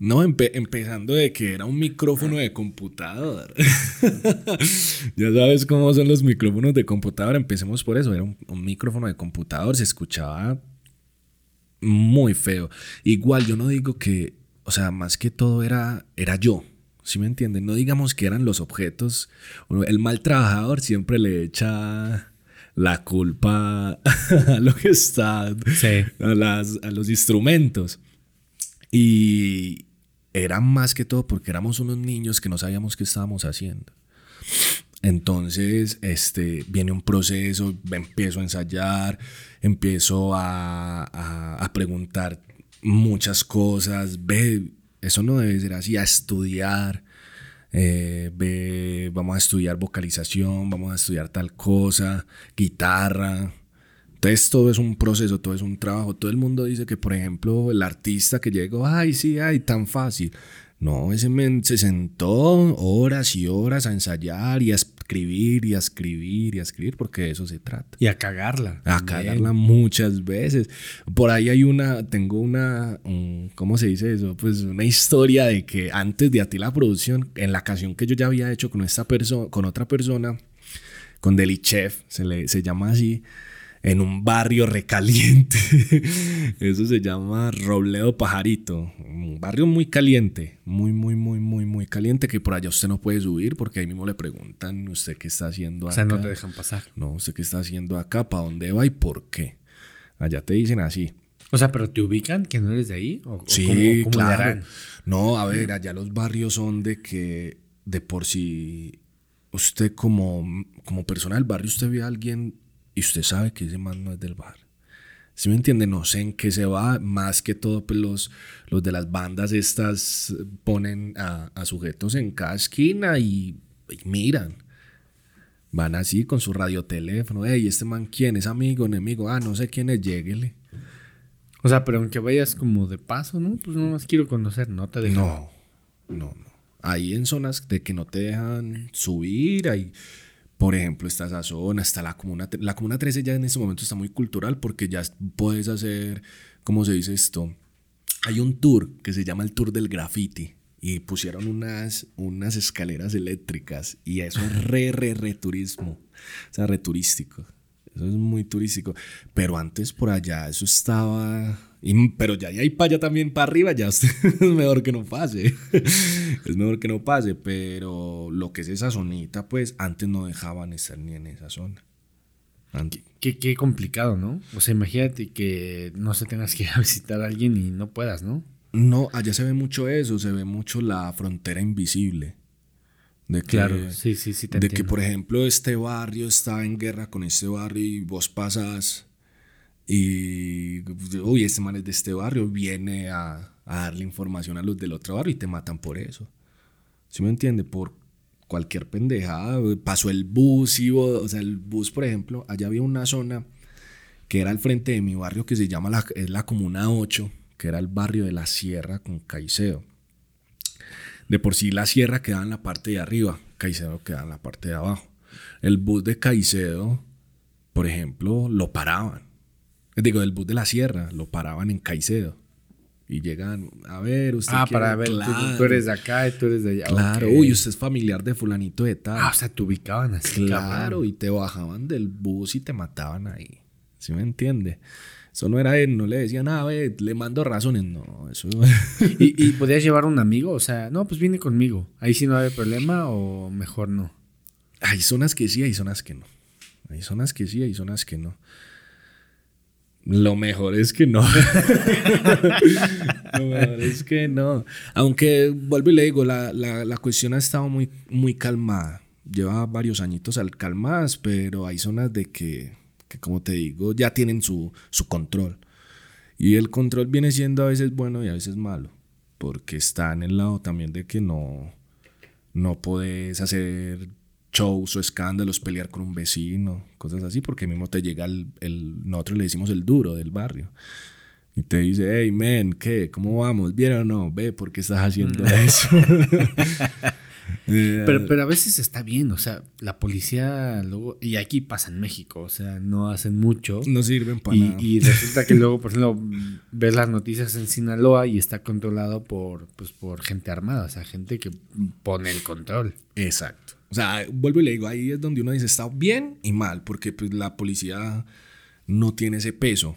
Speaker 2: No, empe empezando de que era un micrófono de computador. [LAUGHS] ya sabes cómo son los micrófonos de computador. Empecemos por eso. Era un, un, micrófono de computador. Se escuchaba muy feo. Igual yo no digo que, o sea, más que todo era, era yo. ¿Sí me entienden? No digamos que eran los objetos. El mal trabajador siempre le echa la culpa [LAUGHS] a lo que está,
Speaker 1: sí.
Speaker 2: a, las, a los instrumentos. Y era más que todo porque éramos unos niños que no sabíamos qué estábamos haciendo. Entonces, este, viene un proceso, empiezo a ensayar, empiezo a, a, a preguntar muchas cosas, ve, eso no debe ser así, a estudiar. Eh, ve, vamos a estudiar vocalización, vamos a estudiar tal cosa, guitarra. Entonces todo es un proceso, todo es un trabajo. Todo el mundo dice que, por ejemplo, el artista que llegó, ay, sí, ay, tan fácil. No, ese men se sentó horas y horas a ensayar y a escribir y a escribir y a escribir porque de eso se trata.
Speaker 1: Y a cagarla.
Speaker 2: A cagarla muchas veces. Por ahí hay una, tengo una, ¿cómo se dice eso? Pues una historia de que antes de a ti la producción, en la canción que yo ya había hecho con esta persona, con otra persona, con Deli Chef, se, le, se llama así, en un barrio recaliente. [LAUGHS] Eso se llama Robledo Pajarito. Un barrio muy caliente. Muy, muy, muy, muy, muy caliente. Que por allá usted no puede subir porque ahí mismo le preguntan usted qué está haciendo acá.
Speaker 1: O sea, no te dejan pasar.
Speaker 2: No, usted qué está haciendo acá, para dónde va y por qué. Allá te dicen así.
Speaker 1: O sea, pero te ubican que no eres de ahí. ¿O,
Speaker 2: sí,
Speaker 1: o cómo, cómo
Speaker 2: claro. No, a ver, allá los barrios son de que de por sí usted como, como persona del barrio, usted ve a alguien y usted sabe que ese man no es del barrio. ¿Sí me entiende? No sé en qué se va. Más que todo, pues los, los de las bandas estas ponen a, sujetos en cada esquina y, miran. Van así con su radioteléfono. Hey, ¿este man quién? ¿Es amigo, enemigo? Ah, no sé quién es, lléguele.
Speaker 1: O sea, pero aunque vayas como de paso, ¿no? Pues no más quiero conocer, no te dejan.
Speaker 2: No, no, no. Ahí en zonas de que no te dejan subir, ahí... Por ejemplo, está esa zona, está la comuna, la comuna 13 ya en este momento está muy cultural porque ya puedes hacer, ¿cómo se dice esto? Hay un tour que se llama el Tour del Graffiti y pusieron unas, unas escaleras eléctricas y eso es re, re, re turismo, o sea, re turístico. Eso es muy turístico. Pero antes por allá eso estaba pero ya de ahí para allá también para arriba, ya [LAUGHS] es mejor que no pase. es mejor que no pase. Pero lo que es esa zonita, pues antes no dejaban estar ni en esa zona.
Speaker 1: Qué, qué, complicado, ¿no? O sea, imagínate que no se tengas que ir a visitar a alguien y no puedas, ¿no?
Speaker 2: No, allá se ve mucho eso, se ve mucho la frontera invisible. De que,
Speaker 1: claro, sí, sí, sí.
Speaker 2: de que, por ejemplo, este barrio está en guerra con este barrio y vos pasas y, uy, este man es de este barrio, viene a, darle información a los del otro barrio y te matan por eso. ¿Sí me entiende? Por cualquier pendejada. Pasó el bus y, o sea, el bus, por ejemplo, allá había una zona que era al frente de mi barrio que se llama la, es la Comuna 8, que era el barrio de la Sierra con Caicedo. De por sí la Sierra quedaba en la parte de arriba, Caicedo quedaba en la parte de abajo. El bus de Caicedo, por ejemplo, lo paraban digo, del bus de la sierra, lo paraban en Caicedo. Y llegan, a ver, usted.
Speaker 1: Ah, para ver, tú, eres de acá y tú eres de allá.
Speaker 2: Claro, uy, usted es familiar de Fulanito de tal.
Speaker 1: Ah, o sea, te ubicaban así.
Speaker 2: Claro, y te bajaban del bus y te mataban ahí. ¿Sí me entiende? Eso no era él, no le decían, ah, ve, le mando razones. No, eso. [LAUGHS]
Speaker 1: ¿Y, ¿Y podías llevar un amigo? O sea, no, pues viene conmigo. Ahí sí no hay problema o mejor no.
Speaker 2: Hay zonas que sí, hay zonas que no. Hay zonas que sí, hay zonas que no. Lo mejor es que no. [LAUGHS] Lo mejor es que no. Aunque, vuelvo y le digo, la, cuestión ha estado muy, muy calmada. Lleva varios añitos al calmadas, pero hay zonas de que, como te digo, ya tienen su, su control. Y el control viene siendo a veces bueno y a veces malo. Porque está en el lado también de que no, no puedes hacer shows o escándalos, pelear con un vecino, cosas así, porque mismo te llega el, nosotros le decimos el duro del barrio. Y te dice, hey, men, ¿qué? ¿Cómo vamos? ¿Bien o no? Ve, ¿por qué estás haciendo mm. eso? [LAUGHS] [LAUGHS]
Speaker 1: Eh, pero, pero a veces está bien, o sea, la policía luego, y aquí pasa en México, o sea, no hacen mucho.
Speaker 2: No sirven para
Speaker 1: y,
Speaker 2: nada.
Speaker 1: Y resulta que luego, [LAUGHS] por ejemplo, ves las noticias en Sinaloa y está controlado por, pues, por gente armada, o sea, gente que pone el control.
Speaker 2: Exacto. O sea, vuelvo y le digo, ahí es donde uno dice, está bien y mal, porque pues la policía no tiene ese peso.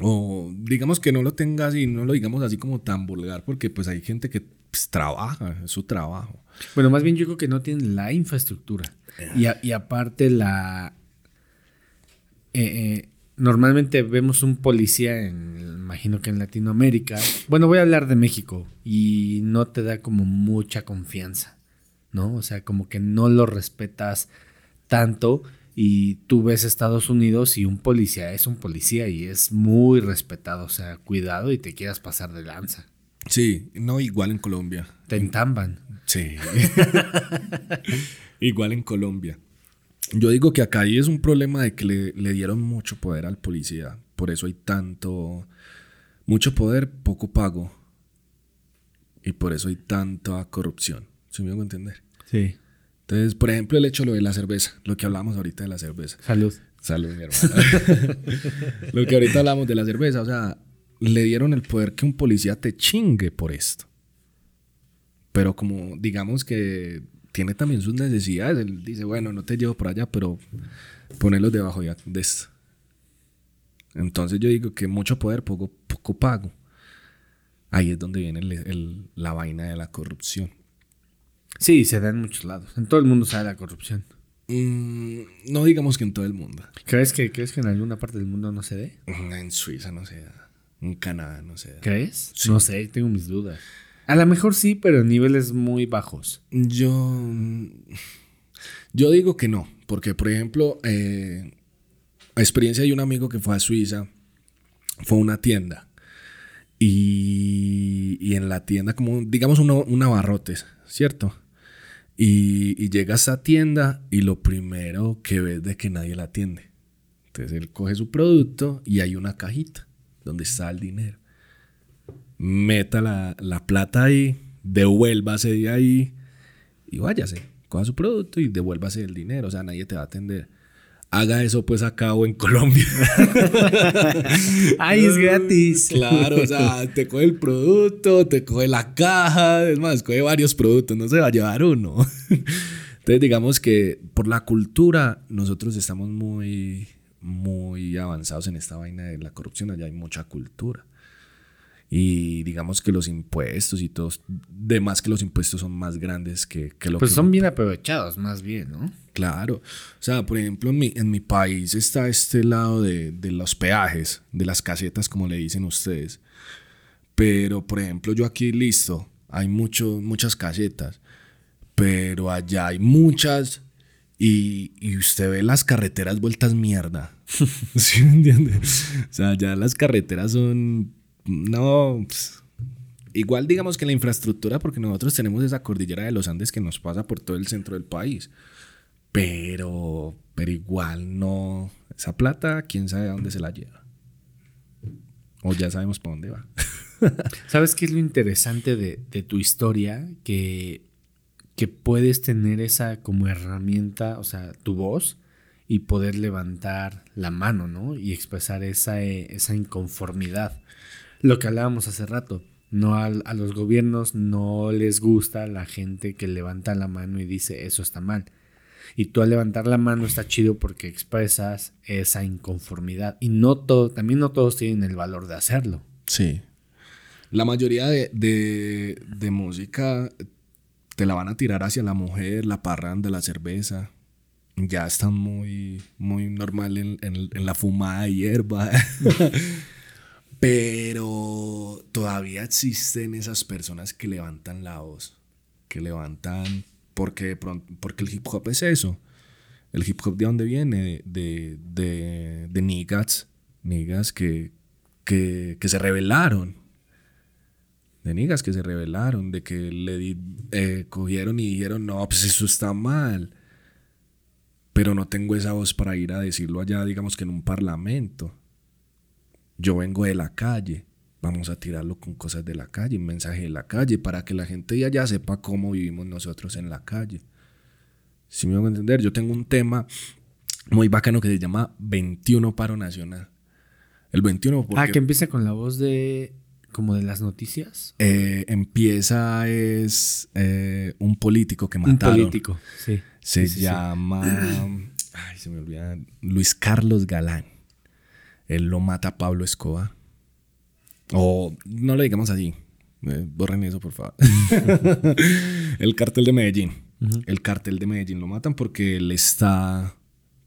Speaker 2: O digamos que no lo tenga así, no lo digamos así como tan vulgar, porque pues hay gente que pues, trabaja, es su trabajo.
Speaker 1: Bueno, más bien yo creo que no tienen la infraestructura. Y, y aparte la... Eh, eh, normalmente vemos un policía en, imagino que en Latinoamérica. Bueno, voy a hablar de México y no te da como mucha confianza. ¿no? O sea, como que no lo respetas tanto y tú ves Estados Unidos y un policía es un policía y es muy respetado, o sea, cuidado y te quieras pasar de lanza.
Speaker 2: Sí, no igual en Colombia.
Speaker 1: Te entamban.
Speaker 2: Sí. [LAUGHS] igual en Colombia. Yo digo que acá ahí es un problema de que le, le, dieron mucho poder al policía. Por eso hay tanto, mucho poder, poco pago. Y por eso hay tanta corrupción. ¿Sí me hago entender?
Speaker 1: Sí.
Speaker 2: Entonces, por ejemplo, el hecho lo de la cerveza, lo que hablamos ahorita de la cerveza.
Speaker 1: Salud.
Speaker 2: Salud, mi hermano. [LAUGHS] lo que ahorita hablamos de la cerveza, o sea, le dieron el poder que un policía te chingue por esto. Pero como digamos que tiene también sus necesidades, él dice, bueno, no te llevo por allá, pero ponerlos debajo de esto. Entonces yo digo que mucho poder, poco, poco pago. Ahí es donde viene la vaina de la corrupción.
Speaker 1: Sí, se da en muchos lados. En todo el mundo se da la corrupción.
Speaker 2: Mm, no digamos que en todo el mundo.
Speaker 1: ¿Crees que, ¿Crees que en alguna parte del mundo no se dé?
Speaker 2: En Suiza no se da. En Canadá no da.
Speaker 1: ¿Crees? No sé, tengo mis dudas. A lo mejor sí, pero en niveles muy bajos.
Speaker 2: Yo. Yo digo que no, porque por ejemplo, eh, experiencia de un amigo que fue a Suiza, fue a una tienda y, y en la tienda como digamos un abarrotes, ¿cierto? Y, y, llega a esa tienda y lo primero que ve es de que nadie la atiende. Entonces él coge su producto y hay una cajita donde está el dinero. Meta la, la plata ahí, devuélvase de ahí y váyase. Coja su producto y devuélvase el dinero. O sea, nadie te va a atender haga eso pues acá o en [LAUGHS] Colombia.
Speaker 1: Ay, es gratis. [LAUGHS]
Speaker 2: Claro, o sea, te coge el producto, te coge la caja, es más, coge varios productos, no se va a llevar uno. [LAUGHS] Entonces, digamos que por la cultura, nosotros estamos muy, muy avanzados en esta vaina de la corrupción, allá hay mucha cultura. Y digamos que los impuestos y todos, de más que los impuestos son más grandes que, que lo
Speaker 1: pues son bien aprovechados, más bien, ¿no?
Speaker 2: Claro. O sea, por ejemplo, en mi, en mi país está este lado de, de los peajes, de las casetas, como le dicen ustedes. Pero, por ejemplo, yo aquí listo, hay mucho, muchas casetas, pero allá hay muchas y, y, usted ve las carreteras vueltas mierda. [LAUGHS] ¿Sí me entiende? O sea, ya las carreteras son no, pues, igual digamos que la infraestructura, porque nosotros tenemos esa cordillera de los Andes que nos pasa por todo el centro del país. Pero, pero igual no, esa plata, quién sabe a dónde se la lleva. O ya sabemos para dónde va. [LAUGHS]
Speaker 1: ¿Sabes qué es lo interesante de, de tu historia? Que, que puedes tener esa como herramienta, o sea, tu voz, y poder levantar la mano, ¿no? Y expresar esa, esa inconformidad lo que hablábamos hace rato. No a, los gobiernos no les gusta la gente que levanta la mano y dice eso está mal. Y tú al levantar la mano está chido porque expresas esa inconformidad. Y no todo, también no todos tienen el valor de hacerlo.
Speaker 2: Sí. La mayoría de, de, música te la van a tirar hacia la mujer, la parranda, la cerveza. Ya están muy, muy normal en, en la fumada de hierba. [LAUGHS] Pero todavía existen esas personas que levantan la voz, que levantan, porque, porque el hip hop es eso. El hip hop de dónde viene? De, de, de, niggas, niggas que, que, que, se rebelaron. De niggas que se rebelaron, de que le eh, cogieron y dijeron, no, pues eso está mal. Pero no tengo esa voz para ir a decirlo allá, digamos que en un parlamento. Yo vengo de la calle, vamos a tirarlo con cosas de la calle, un mensaje de la calle, para que la gente ya ya sepa cómo vivimos nosotros en la calle. Si me voy a entender, yo tengo un tema muy bacano que se llama 21 Paro Nacional. El 21
Speaker 1: porque... Ah, que empieza con la voz de... como de las noticias.
Speaker 2: Eh, empieza es eh, un político que mataron.
Speaker 1: Un político, sí.
Speaker 2: Se llama... Ay, se me olvida. Luis Carlos Galán él lo mata Pablo Escobar. O no le digamos así. Eh, borren eso, por favor. [LAUGHS] el cartel de Medellín. El cartel de Medellín lo matan porque él está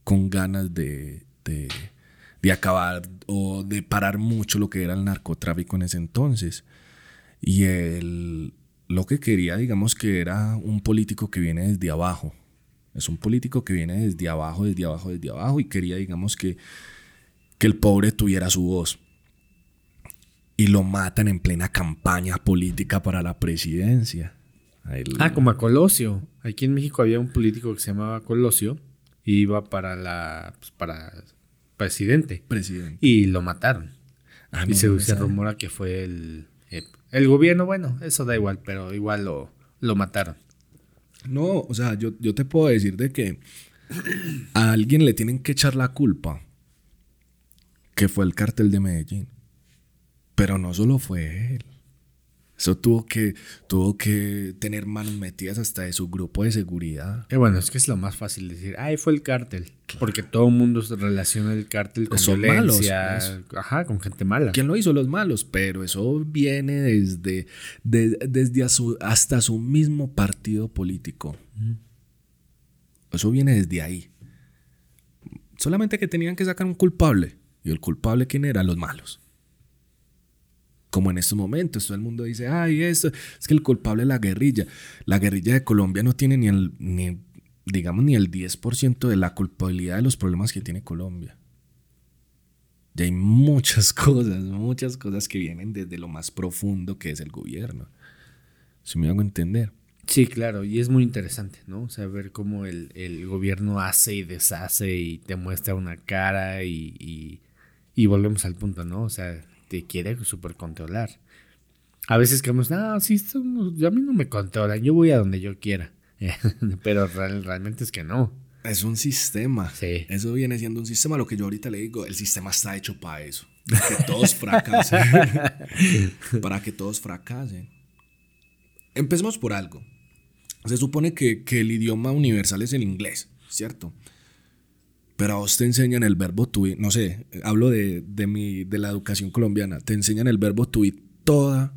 Speaker 2: con ganas de, de, acabar o de parar mucho lo que era el narcotráfico en ese entonces. Y él lo que quería, digamos que era un político que viene desde abajo. Es un político que viene desde abajo, desde abajo, desde abajo y quería, digamos que que el pobre tuviera su voz. Y lo matan en plena campaña política para la presidencia.
Speaker 1: Ah, como a Colosio. Aquí en México había un político que se llamaba Colosio y iba para la pues, para presidente.
Speaker 2: Presidente.
Speaker 1: Y lo mataron. Ah, y se, rumora que fue el, eh, el, gobierno, bueno, eso da igual, pero igual lo, lo mataron.
Speaker 2: No, o sea, yo, yo te puedo decir de que a alguien le tienen que echar la culpa que fue el cartel de Medellín. Pero no solo fue él. Eso tuvo que, tuvo que tener manos metidas hasta de su grupo de seguridad.
Speaker 1: Eh, bueno, es que es lo más fácil decir, ay, fue el cártel. Porque todo el mundo relaciona el cártel con Son violencia, malos, ajá, con gente mala.
Speaker 2: ¿Quién lo hizo? Los malos. Pero eso viene desde, desde su, hasta su mismo partido político. Eso viene desde ahí. Solamente que tenían que sacar un culpable. ¿Y el culpable quién era? Los malos. Como en estos momentos, todo el mundo dice, ay, esto es que el culpable es la guerrilla. La guerrilla de Colombia no tiene ni, el, ni, digamos, ni el 10% de la culpabilidad de los problemas que tiene Colombia. Y hay muchas [LAUGHS] cosas, muchas cosas que vienen desde lo más profundo que es el gobierno. Si me hago entender.
Speaker 1: Sí, claro, y es muy interesante, ¿no? O sea, ver cómo el, gobierno hace y deshace y te muestra una cara y, y, volvemos al punto, ¿no? O sea, te quiere súper controlar. A veces creemos, no, sí, a mí no me controlan, yo voy a donde yo quiera. [LAUGHS] Pero realmente es que no.
Speaker 2: Es un sistema. Sí. Eso viene siendo un sistema. Lo que yo ahorita le digo, el sistema está hecho para eso. Para que todos fracasen. [LAUGHS] para que todos fracasen. Empecemos por algo. Se supone que, el idioma universal es el inglés, ¿cierto? Pero a vos te enseñan el verbo to be, no sé, hablo de, mi, de la educación colombiana, te enseñan el verbo to be toda,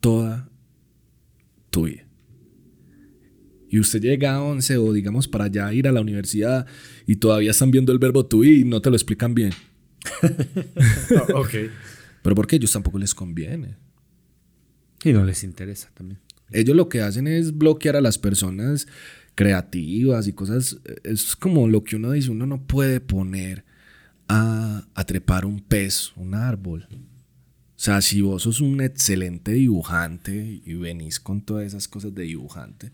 Speaker 2: toda tu vida. Y usted llega a 11 o digamos para ya ir a la universidad y todavía están viendo el verbo to be y no te lo explican bien. [LAUGHS] ok. Pero porque a ellos tampoco les conviene.
Speaker 1: Y no les interesa también.
Speaker 2: Ellos lo que hacen es bloquear a las personas creativas y cosas. Es como lo que uno dice, uno no puede poner a, a trepar un pez, un árbol. O sea, si vos sos un excelente dibujante y venís con todas esas cosas de dibujante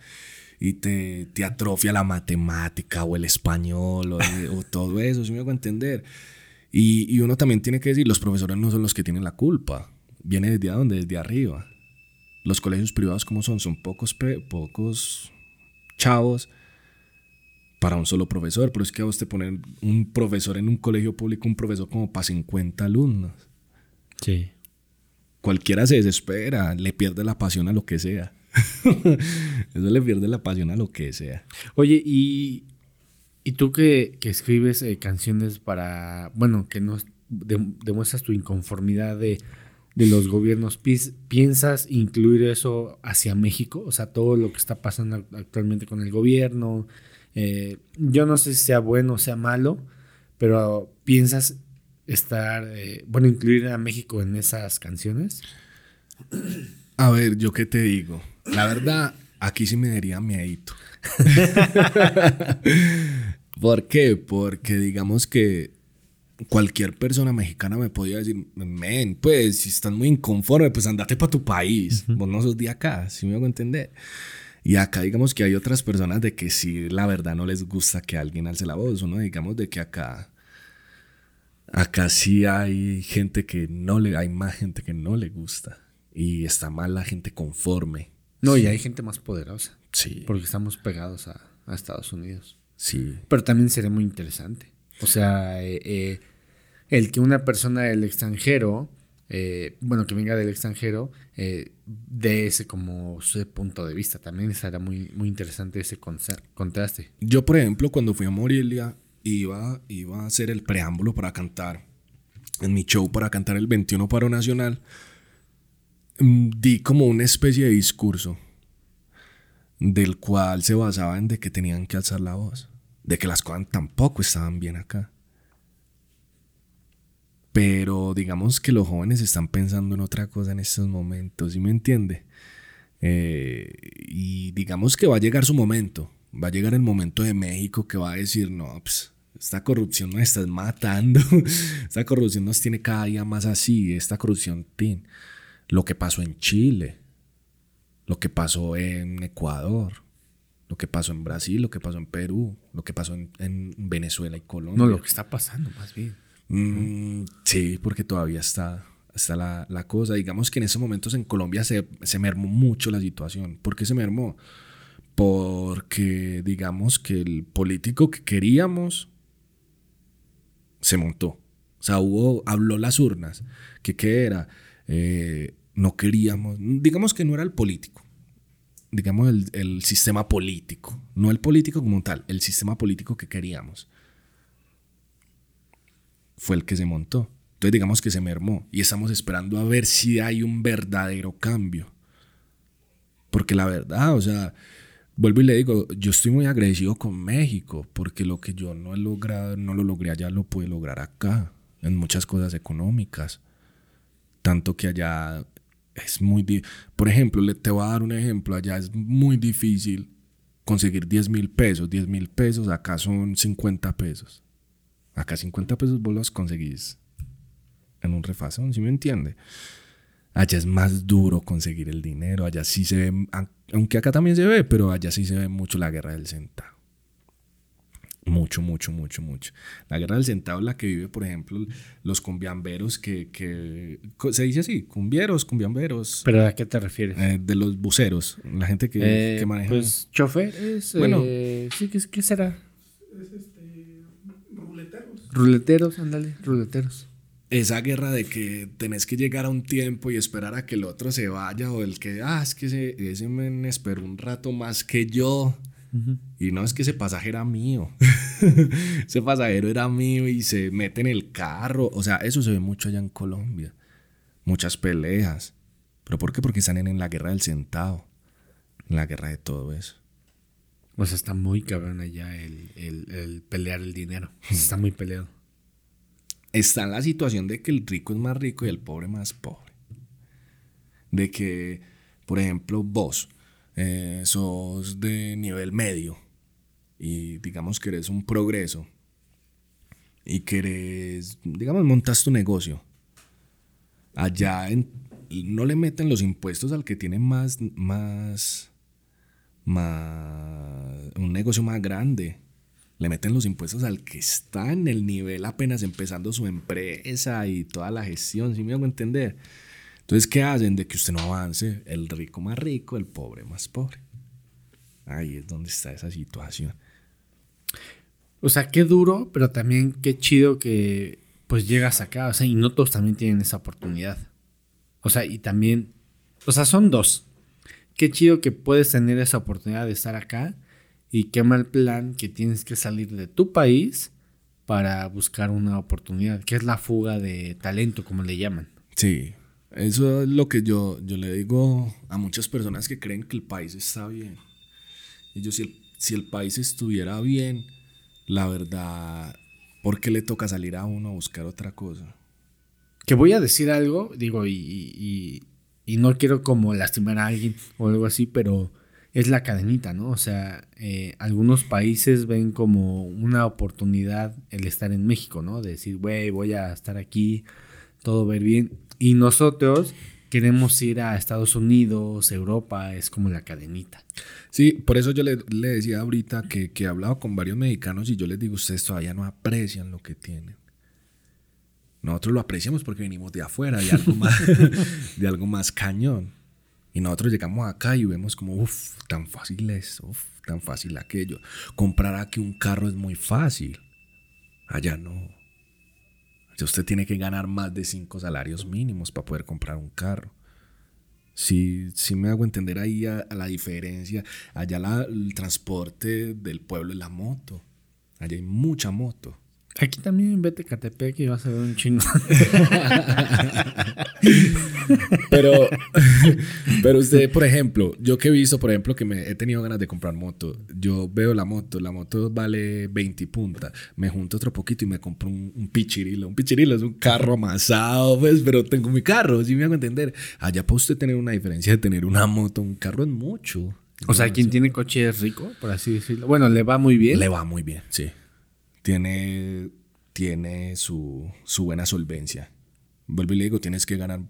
Speaker 2: y te, te atrofia la matemática o el español o, todo eso, si me hago entender. Y, y, uno también tiene que decir, los profesores no son los que tienen la culpa, viene desde donde, desde arriba los colegios privados como son, son pocos, pocos chavos para un solo profesor, pero es que a vos te ponen un profesor en un colegio público, un profesor como para 50 alumnos. Sí. Cualquiera se desespera, le pierde la pasión a lo que sea. [LAUGHS] Eso le pierde la pasión a lo que sea.
Speaker 1: Oye, y, y tú que, que escribes eh, canciones para, bueno, que no demuestras tu inconformidad de de los gobiernos. ¿Piensas incluir eso hacia México? O sea, todo lo que está pasando actualmente con el gobierno. Eh, yo no sé si sea bueno o sea malo, pero ¿piensas estar, eh, bueno, incluir a México en esas canciones?
Speaker 2: A ver, yo qué te digo. La verdad, aquí sí me daría miedito. [LAUGHS] ¿Por qué? Porque digamos que cualquier persona mexicana me podía decir, men, pues si estás muy inconforme, pues andate para tu país, vos no sos de acá, si me hago entender. Y acá digamos que hay otras personas de que sí, la verdad no les gusta que alguien alce la voz, ¿no? Digamos de que acá, acá sí hay gente que no le, hay más gente que no le gusta. Y está mal la gente conforme.
Speaker 1: No, y hay gente más poderosa. Sí. Porque estamos pegados a, a Estados Unidos.
Speaker 2: Sí.
Speaker 1: Pero también sería muy interesante o sea, eh, eh, el que una persona del extranjero, eh, bueno, que venga del extranjero, dé ese como su punto de vista. También estará muy, muy interesante ese contraste.
Speaker 2: Yo, por ejemplo, cuando fui a Morelia, iba, iba a hacer el preámbulo para cantar, en mi show para cantar el 21 Paro Nacional, mm, di como una especie de discurso del cual se basaba en de que tenían que alzar la voz de que las cosas tampoco estaban bien acá. Pero digamos que los jóvenes están pensando en otra cosa en estos momentos, ¿sí me entiende? Eh, y digamos que va a llegar su momento, va a llegar el momento de México que va a decir, no, pues esta corrupción nos está matando, [LAUGHS] esta corrupción nos tiene cada día más así, esta corrupción, tin. lo que pasó en Chile, lo que pasó en Ecuador, lo que pasó en Brasil, lo que pasó en Perú, lo que pasó en, Venezuela y Colombia.
Speaker 1: No, lo que está pasando más bien.
Speaker 2: Mm, sí, porque todavía está, está la, cosa. Digamos que en esos momentos en Colombia se, se mermó mucho la situación. ¿Por qué se mermó? Porque digamos que el político que queríamos se montó. O sea, hubo, habló las urnas. ¿Que qué era? Eh, no queríamos, digamos que no era el político digamos, el, sistema político. No el político como tal, el sistema político que queríamos. Fue el que se montó. Entonces digamos que se mermó y estamos esperando a ver si hay un verdadero cambio. Porque la verdad, o sea, vuelvo y le digo, yo estoy muy agradecido con México porque lo que yo no he logrado, no lo logré allá, lo pude lograr acá, en muchas cosas económicas. Tanto que allá es muy... Por ejemplo, le, te voy a dar un ejemplo. Allá es muy difícil conseguir 10 mil pesos. 10 mil pesos acá son 50 pesos. Acá 50 pesos vos los conseguís en un refazón, ¿sí me entiende? Allá es más duro conseguir el dinero, allá sí se ve, aunque acá también se ve, pero allá sí se ve mucho la guerra del centavo. Mucho, mucho, mucho, mucho. La guerra del centavo la que vive, por ejemplo, los cumbiamberos que, que se dice así, cumbieros, cumbiamberos.
Speaker 1: ¿Pero a qué te refieres?
Speaker 2: Eh, de los buceros, la gente que,
Speaker 1: Eh,
Speaker 2: que maneja.
Speaker 1: Pues choferes.
Speaker 2: Bueno.
Speaker 1: eh, sí, ¿qué, qué será?
Speaker 3: Es este. Ruleteros.
Speaker 1: Ruleteros, ándale, ruleteros.
Speaker 2: esa guerra de que tenés que llegar a un tiempo y esperar a que el otro se vaya o el que, ah, es que ese, ese men esperó un rato más que yo. Y no es que ese pasajero era mío. [LAUGHS] ese pasajero era mío y se mete en el carro. O sea, eso se ve mucho allá en Colombia. Muchas peleas. ¿Pero por qué? Porque están en, en la guerra del centavo. En la guerra de todo eso.
Speaker 1: O sea, está muy cabrón allá el, el- el pelear el dinero. Está muy peleado.
Speaker 2: está en la situación de que el rico es más rico y el pobre más pobre. De que, por ejemplo, vos eh, sos de nivel medio y digamos que eres un progreso y querés, digamos, montas tu negocio. Allá no le meten los impuestos al que tiene más, más, más, un negocio más grande. Le meten los impuestos al que está en el nivel apenas empezando su empresa y toda la gestión, si me hago entender? Entonces, ¿qué hacen? De que usted no avance, el rico más rico, el pobre más pobre. Ahí es donde está esa situación.
Speaker 1: O sea, qué duro, pero también qué chido que pues llegas acá. O sea, y no todos también tienen esa oportunidad. O sea, y también, o sea, son dos. Qué chido que puedes tener esa oportunidad de estar acá y qué mal plan que tienes que salir de tu país para buscar una oportunidad, que es la fuga de talento, como le llaman.
Speaker 2: Sí, eso es lo que yo, yo le digo a muchas personas que creen que el país está bien. Y yo, si el, si el país estuviera bien, la verdad, ¿por qué le toca salir a uno a buscar otra cosa?
Speaker 1: Que voy a decir algo, digo, y, y- no quiero como lastimar a alguien o algo así, pero es la cadenita, ¿no? O sea, eh, algunos países ven como una oportunidad el estar en México, ¿no? De decir, güey, voy a estar aquí, todo ver bien. Y nosotros queremos ir a Estados Unidos, Europa, es como la cadenita.
Speaker 2: Sí, por eso yo le, le decía ahorita que, que he hablado con varios mexicanos y yo les digo, ustedes todavía no aprecian lo que tienen. Nosotros lo apreciamos porque venimos de afuera, de algo más, [LAUGHS] de algo más cañón. Y nosotros llegamos acá y vemos como, uff, tan fácil es, uff, tan fácil aquello. Comprar aquí un carro es muy fácil. Allá no. Allá usted tiene que ganar más de cinco salarios mínimos para poder comprar un carro. Sí, sí me hago entender ahí a, a la diferencia. Allá la- el transporte del pueblo es la moto. Allá hay mucha moto.
Speaker 1: Aquí también vete a Catepec y vas a ver un chingo. [LAUGHS] [LAUGHS] [LAUGHS]
Speaker 2: Pero, pero usted, por ejemplo, yo que he visto, por ejemplo, que me he tenido ganas de comprar moto, yo veo la moto, la moto vale 20 y punta, me junto otro poquito y me compro un, un pichirilo. Un pichirilo es un carro amasado, pues, pero tengo mi carro, si me hago entender. Allá para usted tener una diferencia de tener una moto, un carro es mucho.
Speaker 1: O sea, quien tiene coche es rico, por así decirlo. Bueno, le va muy bien.
Speaker 2: Le va muy bien, sí. Tiene, tiene su, su buena solvencia. Vuelvo y le digo, tienes que ganar,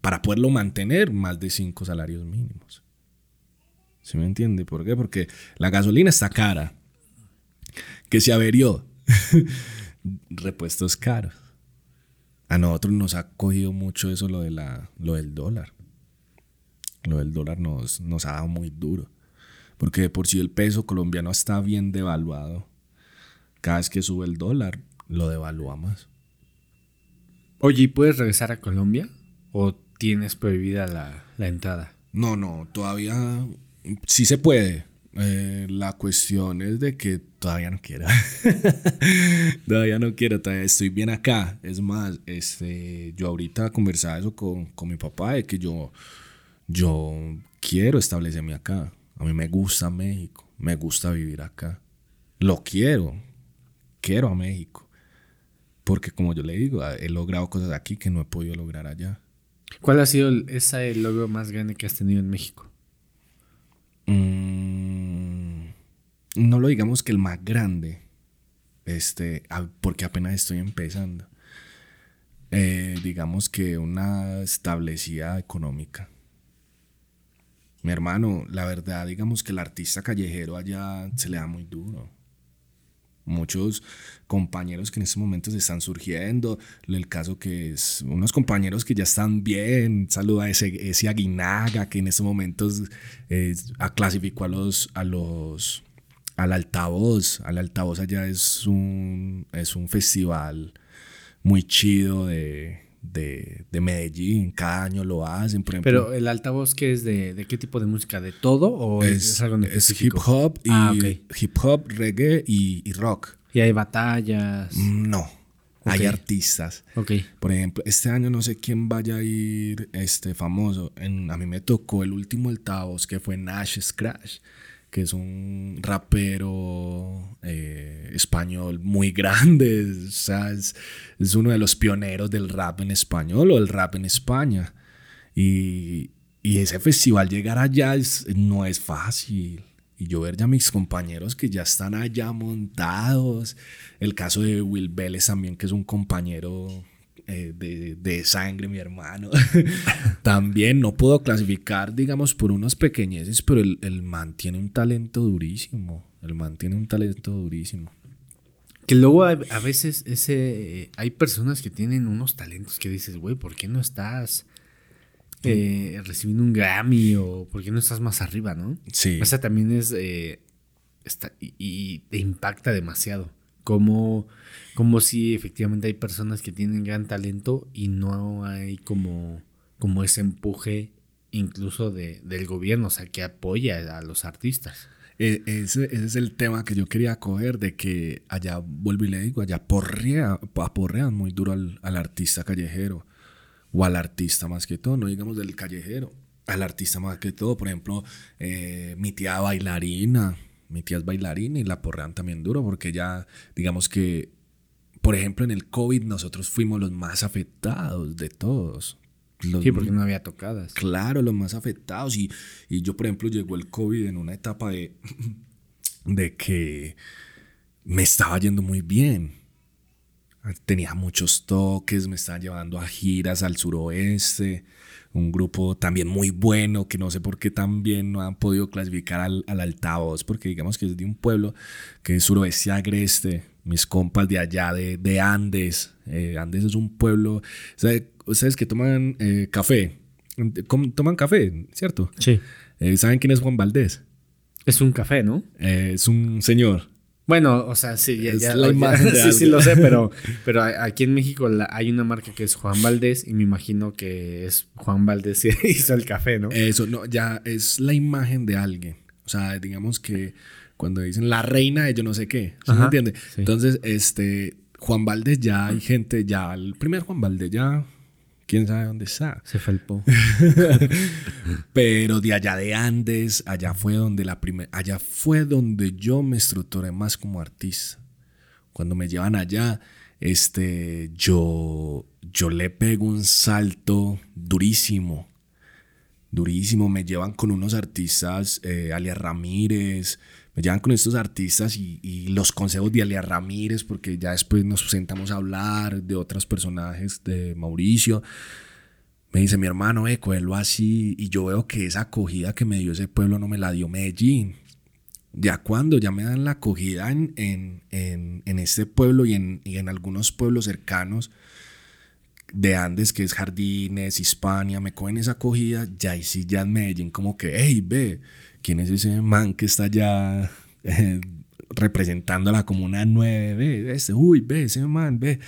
Speaker 2: para poderlo mantener, más de cinco salarios mínimos. ¿Sí me entiende? ¿Por qué? Porque la gasolina está cara. Que se averió. [LAUGHS] Repuestos caros. A nosotros nos ha cogido mucho eso lo, de la, lo del dólar. Lo del dólar nos, nos ha dado muy duro. Porque de por si el peso colombiano está bien devaluado, cada vez que sube el dólar, lo devalúa más.
Speaker 1: Oye, ¿y puedes regresar a Colombia? ¿O tienes prohibida la, la entrada?
Speaker 2: No, no, todavía sí se puede. Eh, la cuestión es de que todavía no quiero. [LAUGHS] todavía no quiero, todavía estoy bien acá. Es más, este, yo ahorita conversaba eso con, con mi papá de que yo, yo quiero establecerme acá. A mí me gusta México, me gusta vivir acá. Lo quiero, quiero a México. Porque como yo le digo, he logrado cosas aquí que no he podido lograr allá.
Speaker 1: ¿Cuál ha sido el, ese logro más grande que has tenido en México?
Speaker 2: Mm, no lo digamos que el más grande, este, porque apenas estoy empezando. Eh, digamos que una establecida económica. Mi hermano, la verdad, digamos que el artista callejero allá se le da muy duro. Muchos compañeros que en estos momentos están surgiendo, el caso que es unos compañeros que ya están bien, saluda a ese, ese Aguinaga que en estos momentos eh, clasificó a los, a los al altavoz. Al altavoz allá es un, es un festival muy chido de, de, Medellín. Cada año lo hacen, por ejemplo.
Speaker 1: Pero el altavoz, ¿qué es de, qué tipo de música? ¿De todo o
Speaker 2: es, algo Es hip hop y ah, hip hop, reggae y, rock.
Speaker 1: ¿Y hay batallas?
Speaker 2: No. Hay artistas. Por ejemplo, este año no sé quién vaya a ir este, famoso. En, a mí me tocó el último altavoz que fue Nash Scratch que es un rapero eh, español muy grande, sea, es, uno de los pioneros del rap en español o el rap en España. Y, ese festival llegar allá no es fácil. Y yo ver ya a mis compañeros que ya están allá montados. El caso de Will Vélez también, que es un compañero eh, de, sangre, mi hermano. [LAUGHS] También no puedo clasificar, digamos, por unos pequeñeces, pero el, el man tiene un talento durísimo. El man tiene un talento durísimo.
Speaker 1: Que luego a, veces ese, hay personas que tienen unos talentos que dices, güey, ¿por qué no estás eh, recibiendo un Grammy o por qué no estás más arriba, no?
Speaker 2: Sí.
Speaker 1: O sea, también es, eh, está, y, y, te impacta demasiado. Como como si efectivamente hay personas que tienen gran talento y no hay como, como ese empuje incluso de, del gobierno, o sea, que apoya a los artistas.
Speaker 2: E, ese, es el tema que yo quería coger, de que allá, vuelvo y le digo, allá porrea, muy duro al, artista callejero, o al artista más que todo, no digamos del callejero, al artista más que todo. Por ejemplo, eh, mi tía bailarina, mi tía es bailarina y la porrean también duro, porque ya, digamos que por ejemplo, en el COVID nosotros fuimos los más afectados de todos.
Speaker 1: sí, porque no había tocadas.
Speaker 2: Claro, los más afectados. Y, yo, por ejemplo, llegó el COVID en una etapa de, [CLEARS THROAT] de que me estaba yendo muy bien. Tenía muchos toques, me estaban llevando a giras al suroeste, un grupo también muy bueno, que no sé por qué también no han podido clasificar al, al altavoz, porque digamos que es de un pueblo que es suroeste agreste, mis compas de allá, de, Andes. Eh, Andes es un pueblo, ¿sabes que toman eh, café? Toman café, ¿cierto?
Speaker 1: Sí.
Speaker 2: Eh, ¿Saben quién es Juan Valdés?
Speaker 1: Es un café, ¿no?
Speaker 2: es un señor.
Speaker 1: Bueno, o sea, sí, ya, la imagen [LAUGHS] sí, sí, lo sé, pero, [LAUGHS] pero aquí en México hay una marca que es Juan Valdés y me imagino que es Juan Valdés y [LAUGHS] hizo el café, ¿no?
Speaker 2: Eso, no, ya es la imagen de alguien. O sea, digamos que cuando dicen la reina de yo no sé qué, ¿sí me entiende? Entonces, este, Juan Valdés ya hay gente, ya, el primer Juan Valdés ya, quién sabe dónde está.
Speaker 1: Se falpó. [LAUGHS]
Speaker 2: Pero de allá de Andes, allá fue donde la primera, allá fue donde yo me estructuré más como artista. Cuando me llevan allá, este, yo, yo le pego un salto durísimo durísimo. Me llevan con unos artistas, eh, Alia Ramírez, me llevan con estos artistas y, los consejos de Alia Ramírez, porque ya después nos sentamos a hablar de otros personajes de Mauricio. Me dice mi hermano, eh, lo así. Y yo veo que esa acogida que me dio ese pueblo no me la dio Medellín. Ya cuando ya me dan la acogida en, en, en, este pueblo y en, y en algunos pueblos cercanos de Andes, que es Jardines, Hispania, me cogen esa acogida, ya y sí, ya en Medellín, como que, hey, ve, ¿quién es ese man que está allá eh, representando a la comuna 9? Ve, ese, uy, ve, ese man, ve.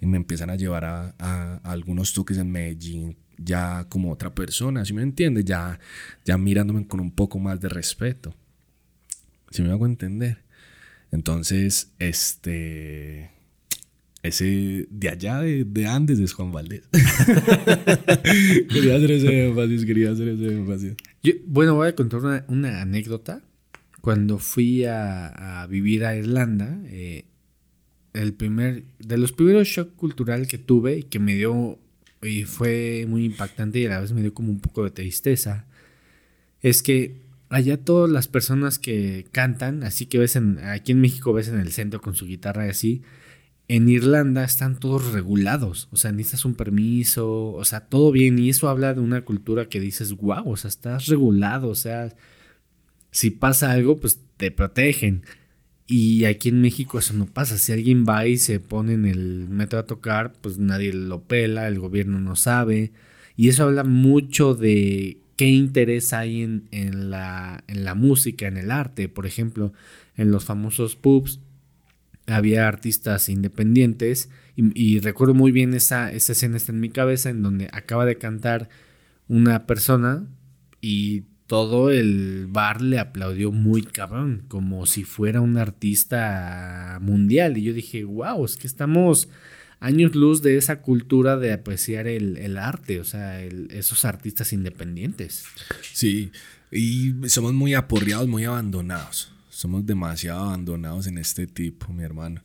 Speaker 2: Y me empiezan a llevar a, algunos toques en Medellín ya como otra persona, ¿sí me entiendes? Ya, ya mirándome con un poco más de respeto. ¿Sí me hago entender? Entonces, este ese de allá de, de, Andes es Juan Valdés. [LAUGHS] quería hacer ese énfasis, quería hacer ese énfasis.
Speaker 1: Bueno, voy a contar una, anécdota. Cuando fui a, vivir a Irlanda, eh, el primer, de los primeros shock cultural que tuve y que me dio, y fue muy impactante y a la vez me dio como un poco de tristeza, es que allá todas las personas que cantan, así que ves en, aquí en México ves en el centro con su guitarra y así, en Irlanda están todos regulados, o sea, necesitas un permiso, o sea, todo bien, y eso habla de una cultura que dices, wow, o sea, estás regulado, o sea, si pasa algo, pues te protegen. Y aquí en México eso no pasa. Si alguien va y se pone en el metro a tocar, pues nadie lo pela, el gobierno no sabe. Y eso habla mucho de qué interés hay en, en, la, en la música, en el arte. Por ejemplo, en los famosos pubs había artistas independientes y, recuerdo muy bien esa, esa escena está en mi cabeza en donde acaba de cantar una persona y todo el bar le aplaudió muy cabrón, como si fuera un artista mundial. Y yo dije, wow, es que estamos años luz de esa cultura de apreciar el, arte, o sea, esos artistas independientes.
Speaker 2: Sí, y somos muy aporreados, muy abandonados. Somos demasiado abandonados en este tipo, mi hermano.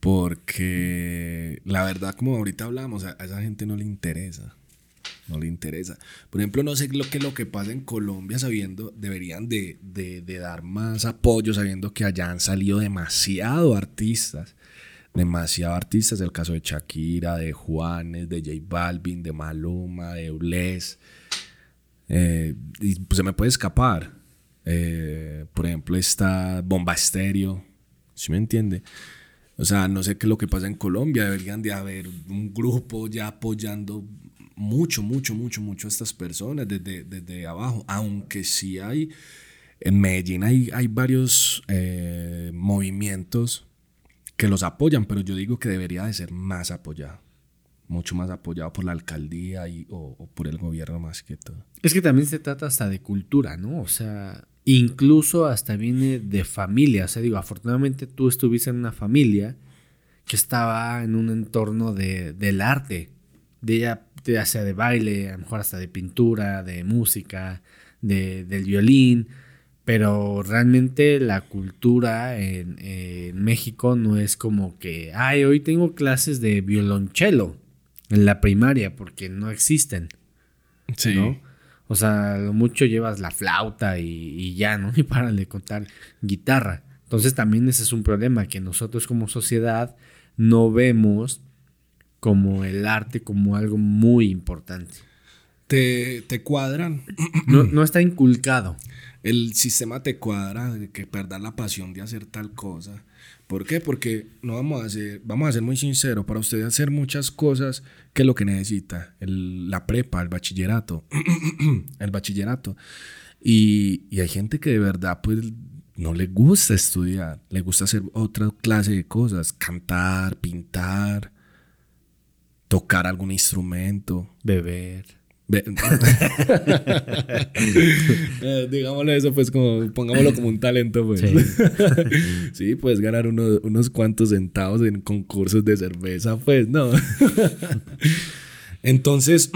Speaker 2: Porque la verdad, como ahorita hablamos, a esa gente no le interesa no le interesa. Por ejemplo, no sé lo que lo que pasa en Colombia sabiendo, deberían de, dar más apoyo sabiendo que allá han salido demasiado artistas, demasiado artistas, el caso de Shakira, de Juanes, de J Balvin, de Maluma, de Ules, eh, y se me puede escapar. Eh, por ejemplo, está Bomba Estéreo, ¿sí me entiende? O sea, no sé qué es lo que pasa en Colombia, deberían de haber un grupo ya apoyando mucho, mucho, mucho, mucho a estas personas desde, desde abajo, aunque sí hay, en Medellín hay, hay varios eh, movimientos que los apoyan, pero yo digo que debería de ser más apoyado, mucho más apoyado por la alcaldía y, o, por el gobierno más que todo.
Speaker 1: Es que también se trata hasta de cultura, ¿no? O sea, incluso hasta viene de familia, o sea, digo, afortunadamente tú estuviste en una familia que estaba en un entorno de, del arte, de ella ya sea de baile, a lo mejor hasta de pintura, de música, de, del violín, pero realmente la cultura en, México no es como que, ay, hoy tengo clases de violonchelo en la primaria, porque no existen. Sí. ¿no? O sea, lo mucho llevas la flauta y, y ya, ¿no? [LAUGHS] Y para de contar guitarra. Entonces también ese es un problema, que nosotros como sociedad no vemos como el arte como algo muy importante.
Speaker 2: Te, te cuadran.
Speaker 1: No, está inculcado.
Speaker 2: El sistema te cuadra de que perdas la pasión de hacer tal cosa. ¿Por qué? Porque no vamos a ser, vamos a ser muy sinceros, para usted hacer muchas cosas, ¿qué es lo que necesita? la prepa, el bachillerato. [CLEARS THROAT] el bachillerato. Y, y hay gente que de verdad, pues, no le gusta estudiar, le gusta hacer otra clase de cosas, cantar, pintar, tocar algún instrumento.
Speaker 1: Beber. [LAUGHS]
Speaker 2: Eh, digámoslo eso, pues como, pongámoslo como un talento, pues. Sí, [LAUGHS] puedes ganar unos cuantos centavos en concursos de cerveza, pues, no. [LAUGHS] Entonces,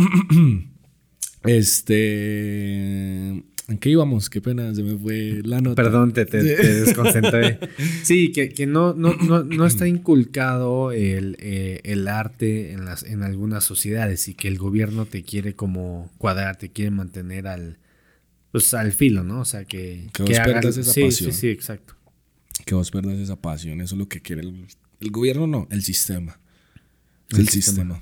Speaker 2: [CLEARS THROAT] este ¿En qué íbamos? Qué pena, se me fue la nota.
Speaker 1: Perdón, te, te, desconcentré. [LAUGHS] sí, que, que no, no, no, no, está inculcado el, eh, el, arte en, las, en algunas sociedades y que el gobierno te quiere como cuadrar, te quiere mantener al, pues, al filo, ¿no? O sea, que...
Speaker 2: Que, vos perdas esa pasión.
Speaker 1: Sí, sí, exacto.
Speaker 2: Que vos perdas esa pasión, eso es lo que quiere el, el gobierno, no, el sistema. el, el sistema.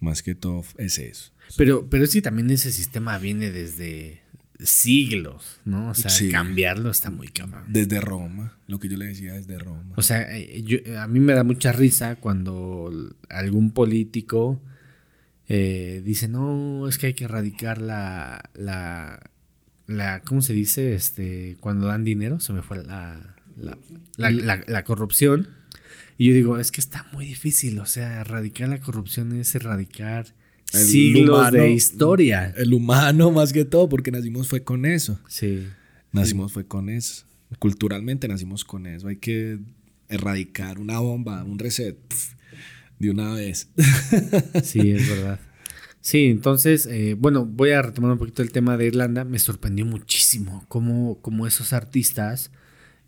Speaker 2: Más que todo es eso.
Speaker 1: Pero, pero sí, también ese sistema viene desde siglos, ¿no? O sea, cambiarlo está muy cabrón.
Speaker 2: Desde Roma, lo que yo le decía desde Roma.
Speaker 1: O sea, eh, a mí me da mucha risa cuando algún político eh, dice, no, es que hay que erradicar la, la, la, ¿cómo se dice? Este, cuando dan dinero, se me fue la, la, la, la corrupción. Y yo digo, es que está muy difícil, o sea, erradicar la corrupción es erradicar siglos de historia.
Speaker 2: El humano más que todo, porque nacimos fue con eso.
Speaker 1: Sí.
Speaker 2: Nacimos fue con eso. Culturalmente nacimos con eso. Hay que erradicar una bomba, un reset de una vez. [LAUGHS]
Speaker 1: sí, es verdad. Sí, entonces, eh, bueno, voy a retomar un poquito el tema de Irlanda. Me sorprendió muchísimo cómo, cómo esos artistas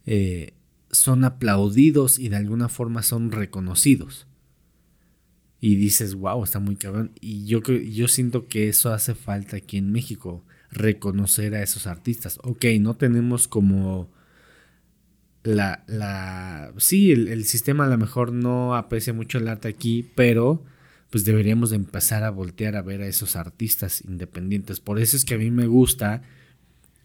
Speaker 1: eh, son aplaudidos y de alguna forma son reconocidos y dices, wow, está muy cabrón. Y yo, yo siento que eso hace falta aquí en México, reconocer a esos artistas. Ok, no tenemos como la, la, sí, el, el, sistema a lo mejor no aprecia mucho el arte aquí, pero pues deberíamos de empezar a voltear a ver a esos artistas independientes. Por eso es que a mí me gusta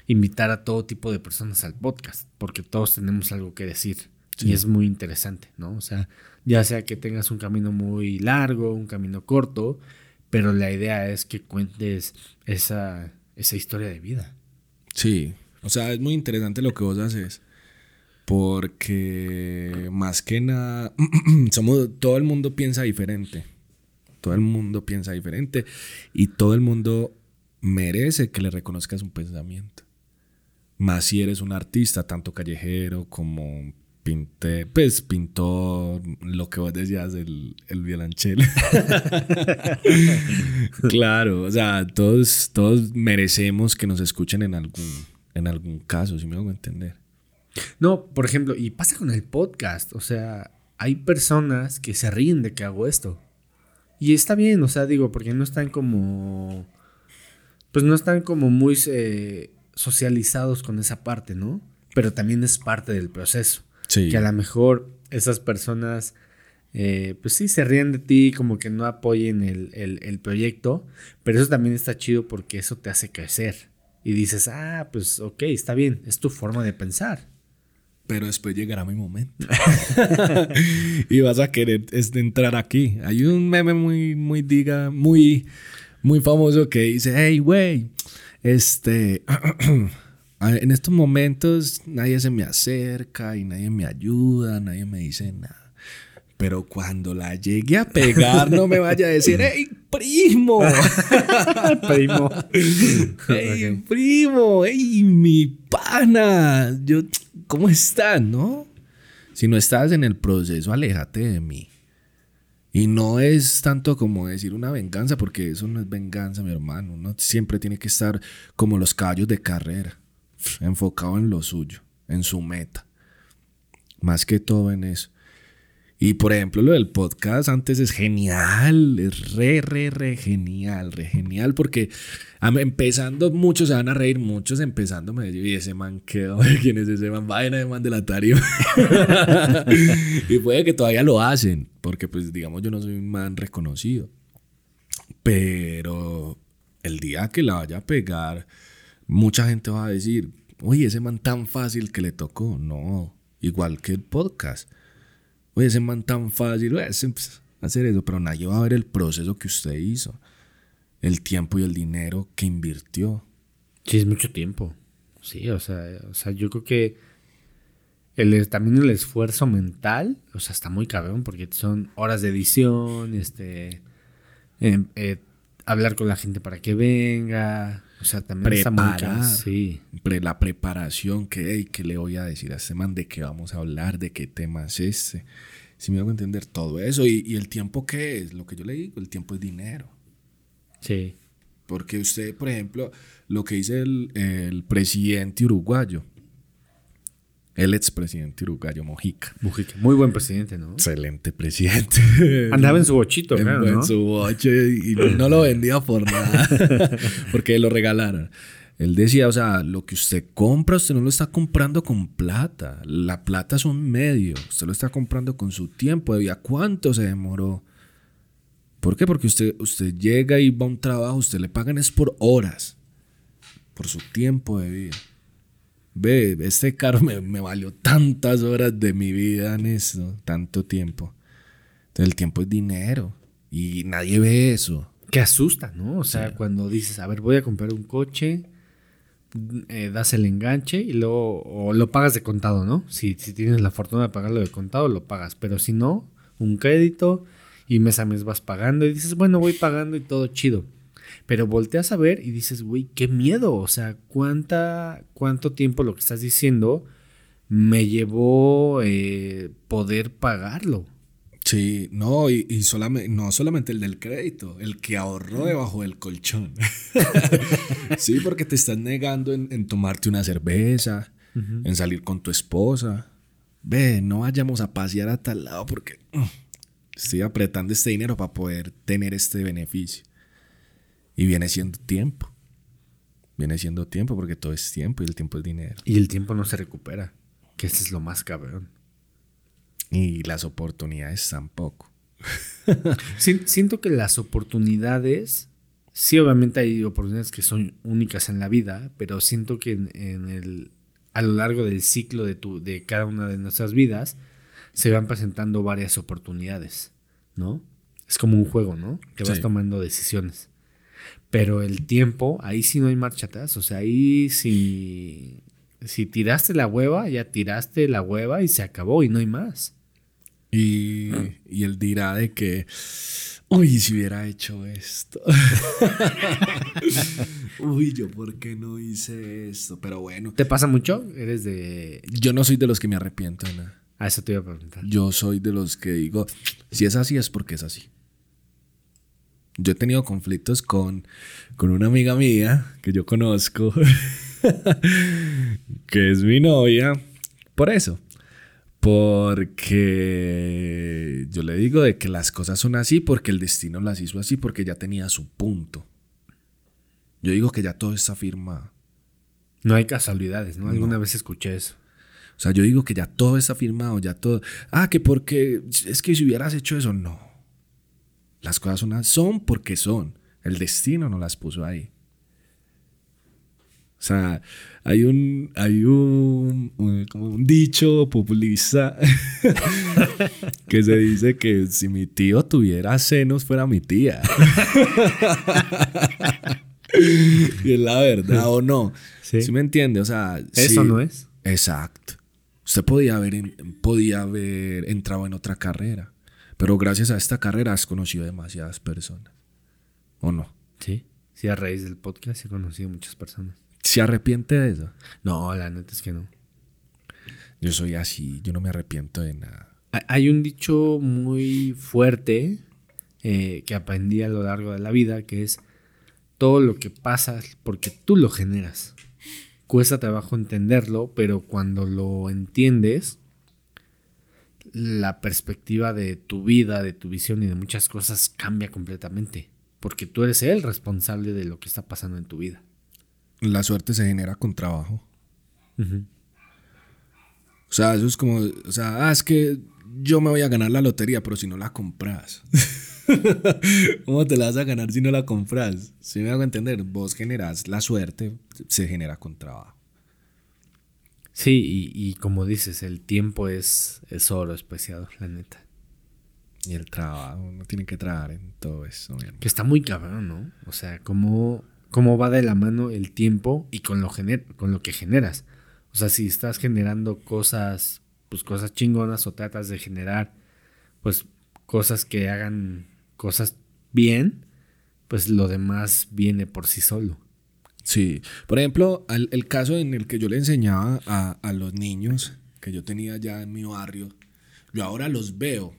Speaker 1: invitar a todo tipo de personas al podcast, porque todos tenemos algo que decir. Y es muy interesante, ¿no? O sea, ya sea que tengas un camino muy largo, un camino corto, pero la idea es que cuentes esa, esa historia de vida.
Speaker 2: Sí, o sea, es muy interesante lo que vos haces. Porque más que nada, [CLEARS THROAT] somos, todo el mundo piensa diferente. Todo el mundo piensa diferente. Y todo el mundo merece que le reconozcas un pensamiento. Más si eres un artista, tanto callejero como pinte, pues pintor, lo que vos decías, el, el violonchelo. [LAUGHS] claro, o sea, todos, todos merecemos que nos escuchen en algún, en algún caso, si me hago entender.
Speaker 1: No, por ejemplo, y pasa con el podcast, o sea, hay personas que se ríen de que hago esto. Y está bien, o sea, digo, porque no están como. Pues no están como muy eh, socializados con esa parte, ¿no? Pero también es parte del proceso. Sí. Que a lo mejor esas personas, eh, pues sí, se ríen de ti, como que no apoyen el, el proyecto. Pero eso también está chido porque eso te hace crecer. Y dices, ah, pues ok, está bien, es tu forma de pensar
Speaker 2: pero después llegará mi momento. [LAUGHS] y vas a querer entrar aquí. Hay un meme muy, muy, diga, muy, muy famoso que dice, hey, güey, este, [CLEARS THROAT] en estos momentos nadie se me acerca y nadie me ayuda, nadie me dice nada. Pero cuando la llegue a pegar, no me vaya a decir, ¡Ey, primo! [LAUGHS] primo. ¡Ey, primo! ¡Ey, mi pana! Yo, ¿cómo estás, no? Si no estás en el proceso, aléjate de mí. Y no es tanto como decir una venganza, porque eso no es venganza, mi hermano. Uno siempre tiene que estar como los caballos de carrera, enfocado en lo suyo, en su meta. Más que todo en eso. Y por ejemplo, lo del podcast antes es genial, es re, re, re genial, re genial, porque empezando muchos se van a reír, muchos empezando me dicen, y ese man quedó, [LAUGHS] ¿quién es ese man? Vaina de man de la [LAUGHS] y puede que todavía lo hacen, porque pues digamos yo no soy un man reconocido. Pero el día que la vaya a pegar, mucha gente va a decir, oye, ese man tan fácil que le tocó. No, igual que el podcast oye, ese man tan fácil, pues, hacer eso, pero nadie va a ver el proceso que usted hizo, el tiempo y el dinero que invirtió.
Speaker 1: Sí, es mucho tiempo. Sí, o sea, o sea yo creo que el, también el esfuerzo mental, o sea, está muy cabrón porque son horas de edición, este, em, eh, hablar con la gente para que venga, o sea, también
Speaker 2: Preparar, sí. la preparación que, que le voy a decir a este man de qué vamos a hablar, de qué tema es este. Si me hago entender todo eso. Y, el tiempo qué es, lo que yo le digo, el tiempo es dinero. Sí. Porque usted, por ejemplo, lo que dice el, el presidente uruguayo, el expresidente uruguayo Mojica.
Speaker 1: Mojica, muy buen presidente, ¿no?
Speaker 2: Excelente presidente.
Speaker 1: Andaba en su bochito, en,
Speaker 2: claro, En su boche y no lo vendía por nada, [LAUGHS] porque lo regalaron. Él decía, o sea, lo que usted compra, usted no lo está comprando con plata. La plata es un medio. Usted lo está comprando con su tiempo. ¿Y cuánto se demoró? ¿Por qué? Porque usted, usted llega y va a un trabajo, usted le pagan es por horas. Por su tiempo de vida ve, este carro me, valió tantas horas de mi vida en eso, tanto tiempo. Entonces el tiempo es dinero y nadie ve eso.
Speaker 1: Que asusta, ¿no? O sea, cuando dices, a ver, voy a comprar un coche, eh, das el enganche y luego o lo pagas de contado, ¿no? Si, si tienes la fortuna de pagarlo de contado, lo pagas. Pero si no, un crédito y mes a mes vas pagando y dices, bueno, voy pagando y todo chido. Pero volteas a ver y dices, güey, qué miedo. O sea, ¿cuánta, ¿cuánto tiempo lo que estás diciendo me llevó eh, poder pagarlo?
Speaker 2: Sí, no, y, solamente, no solamente el del crédito, el que ahorró debajo del colchón. [LAUGHS] sí, porque te estás negando en, tomarte una cerveza, en salir con tu esposa. Ve, no vayamos a pasear a tal lado porque uh, estoy apretando este dinero para poder tener este beneficio. Y viene siendo tiempo. Viene siendo tiempo porque todo es tiempo y el tiempo es dinero.
Speaker 1: Y el tiempo no se recupera. Que ese es lo más cabrón.
Speaker 2: Y las oportunidades tampoco. [LAUGHS]
Speaker 1: Si- Siento que las oportunidades, sí, obviamente hay oportunidades que son únicas en la vida, pero siento que en, en el, a lo largo del ciclo de, tu, de cada una de nuestras vidas se van presentando varias oportunidades, ¿no? Es como un juego, ¿no? Que vas tomando decisiones. Pero el tiempo, ahí sí no hay marcha atrás. O sea, ahí si, si tiraste la hueva, ya tiraste la hueva y se acabó y no hay más.
Speaker 2: Y, y él dirá de que, uy, si hubiera hecho esto. [LAUGHS] uy, yo por qué no hice esto. Pero bueno,
Speaker 1: ¿Te pasa mucho? Eres de...
Speaker 2: yo no soy de los que me arrepiento de nada.
Speaker 1: A eso te iba a preguntar.
Speaker 2: Yo soy de los que digo, si es así es porque es así. Yo he tenido conflictos con, con una amiga mía que yo conozco, [LAUGHS] que es mi novia, por eso. Porque yo le digo de que las cosas son así porque el destino las hizo así porque ya tenía su punto. Yo digo que ya todo está firmado.
Speaker 1: No hay casualidades, ¿no? Alguna vez escuché eso.
Speaker 2: O sea, yo digo que ya todo está firmado, ya todo. Ah, que porque es que si hubieras hecho eso, no. Las cosas son, son porque son. El destino no las puso ahí. O sea, hay un, hay un, un- como un dicho populista [LAUGHS] que se dice que si mi tío tuviera senos fuera mi tía. [LAUGHS] y es la verdad o no.
Speaker 1: Sí.
Speaker 2: ¿Sí, me entiende? O sea,
Speaker 1: Eso
Speaker 2: sí.
Speaker 1: no es.
Speaker 2: Exacto. Usted podía haber, podía haber entrado en otra carrera, pero gracias a esta carrera has conocido demasiadas personas. ¿O no?
Speaker 1: Sí. Sí, a raíz del podcast he conocido muchas personas.
Speaker 2: ¿Se arrepiente de eso?
Speaker 1: No, la neta es que no.
Speaker 2: Yo soy así, yo no me arrepiento de nada.
Speaker 1: Ha- Hay un dicho muy fuerte eh, que aprendí a lo largo de la vida, que es todo lo que pasa es porque tú lo generas. Cuesta trabajo entenderlo, pero cuando lo entiendes, la perspectiva de tu vida, de tu visión y de muchas cosas cambia completamente. Porque tú eres el responsable de lo que está pasando en tu vida.
Speaker 2: La suerte se genera con trabajo. O sea, eso es como, o sea, ah, es que yo me voy a ganar la lotería, pero si no la compras. [LAUGHS] ¿Cómo te la vas a ganar si no la compras? Si me hago entender, vos generas la suerte, se genera con trabajo.
Speaker 1: Sí, y, y como dices, el tiempo es, es oro especial, la neta.
Speaker 2: Y el trabajo, uno tiene que trabajar en todo eso.
Speaker 1: Que está muy cabrón, ¿no? O sea, cómo, cómo va de la mano el tiempo y con lo, gener con lo que generas. O sea, si estás generando cosas, pues cosas chingonas o tratas de generar, pues cosas que hagan cosas bien, pues lo demás viene por sí solo.
Speaker 2: Sí, por ejemplo, al- el caso en el que yo le enseñaba a, a los niños que yo tenía ya en mi barrio, yo ahora los veo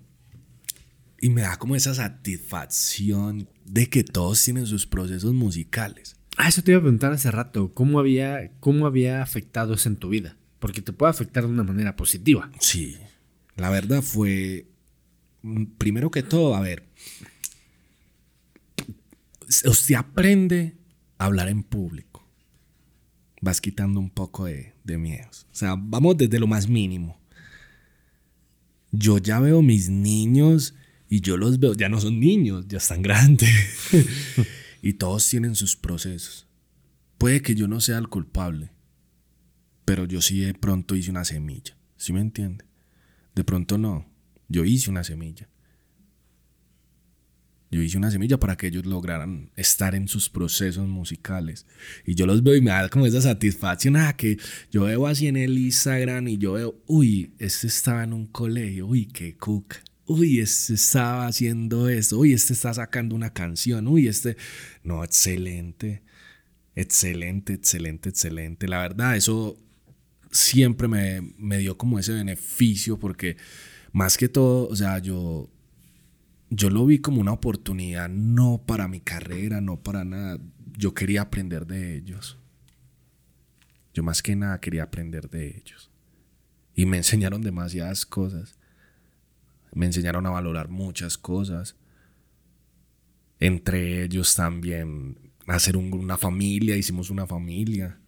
Speaker 2: y me da como esa satisfacción de que todos tienen sus procesos musicales.
Speaker 1: Ah, eso te iba a preguntar hace rato, ¿cómo había, cómo había afectado eso en tu vida? Porque te puede afectar de una manera positiva.
Speaker 2: Sí, la verdad fue, mm, primero que todo, a ver, usted aprende hablar en público. Vas quitando un poco de, miedos. O sea, vamos desde lo más mínimo. Yo ya veo mis niños y yo los veo, ya no son niños, ya están grandes. [LAUGHS] y todos tienen sus procesos. Puede que yo no sea el culpable, pero yo sí de pronto hice una semilla. ¿Sí me entiende? De pronto no. Yo hice una semilla. Yo hice una semilla para que ellos lograran estar en sus procesos musicales. Y yo los veo y me da como esa satisfacción. Ah, que yo veo así en el Instagram y yo veo, uy, este estaba en un colegio, uy, qué cuca. Uy, este estaba haciendo esto, uy, este está sacando una canción, uy, este. No, excelente. Excelente, excelente, excelente. La verdad, eso siempre me, me dio como ese beneficio porque más que todo, o sea, yo, yo lo vi como una oportunidad, no para mi carrera, no para nada. Yo quería aprender de ellos. Yo más que nada quería aprender de ellos. Y me enseñaron demasiadas cosas. Me enseñaron a valorar muchas cosas. Entre ellos también hacer un- una familia, hicimos una familia.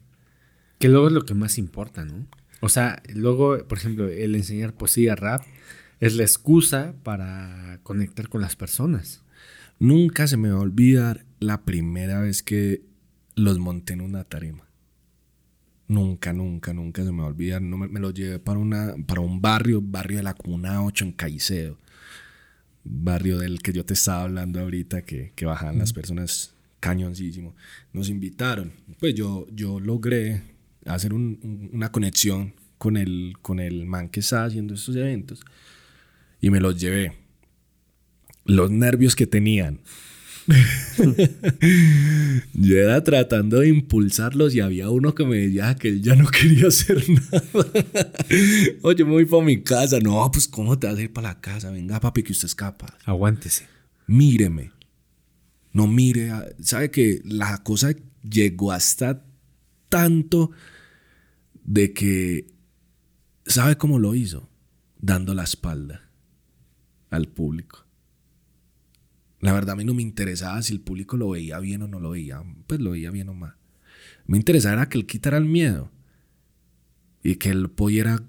Speaker 1: Que luego es lo que más importa, ¿no? O sea, luego, por ejemplo, el enseñar poesía, rap, es la excusa para conectar con las personas.
Speaker 2: Nunca se me va a olvidar la primera vez que los monté en una tarima. Nunca, nunca, nunca se me va a olvidar. No me, me los llevé para, una, para un barrio, barrio de la Comuna 8 en Caicedo. Barrio del que yo te estaba hablando ahorita, que, que bajaban las personas cañoncísimo. Nos invitaron. Pues yo, yo logré hacer un- un- una conexión con el, con el man que estaba haciendo estos eventos. Y me los llevé. Los nervios que tenían. [LAUGHS] Yo era tratando de impulsarlos y había uno que me decía que él ya no quería hacer [LAUGHS] nada. Oye, me voy para mi casa. No, pues ¿cómo te vas a ir para la casa? Venga, papi, que usted es capaz.
Speaker 1: Aguántese.
Speaker 2: Míreme. No mire. a- ¿Sabe que la cosa llegó hasta tanto de que... ¿Sabe cómo lo hizo? Dando la espalda al público. La verdad a mí no me interesaba si el público lo veía bien o no lo veía. Pues lo veía bien o mal. Me interesaba era que él quitara el miedo. Y que él pudiera,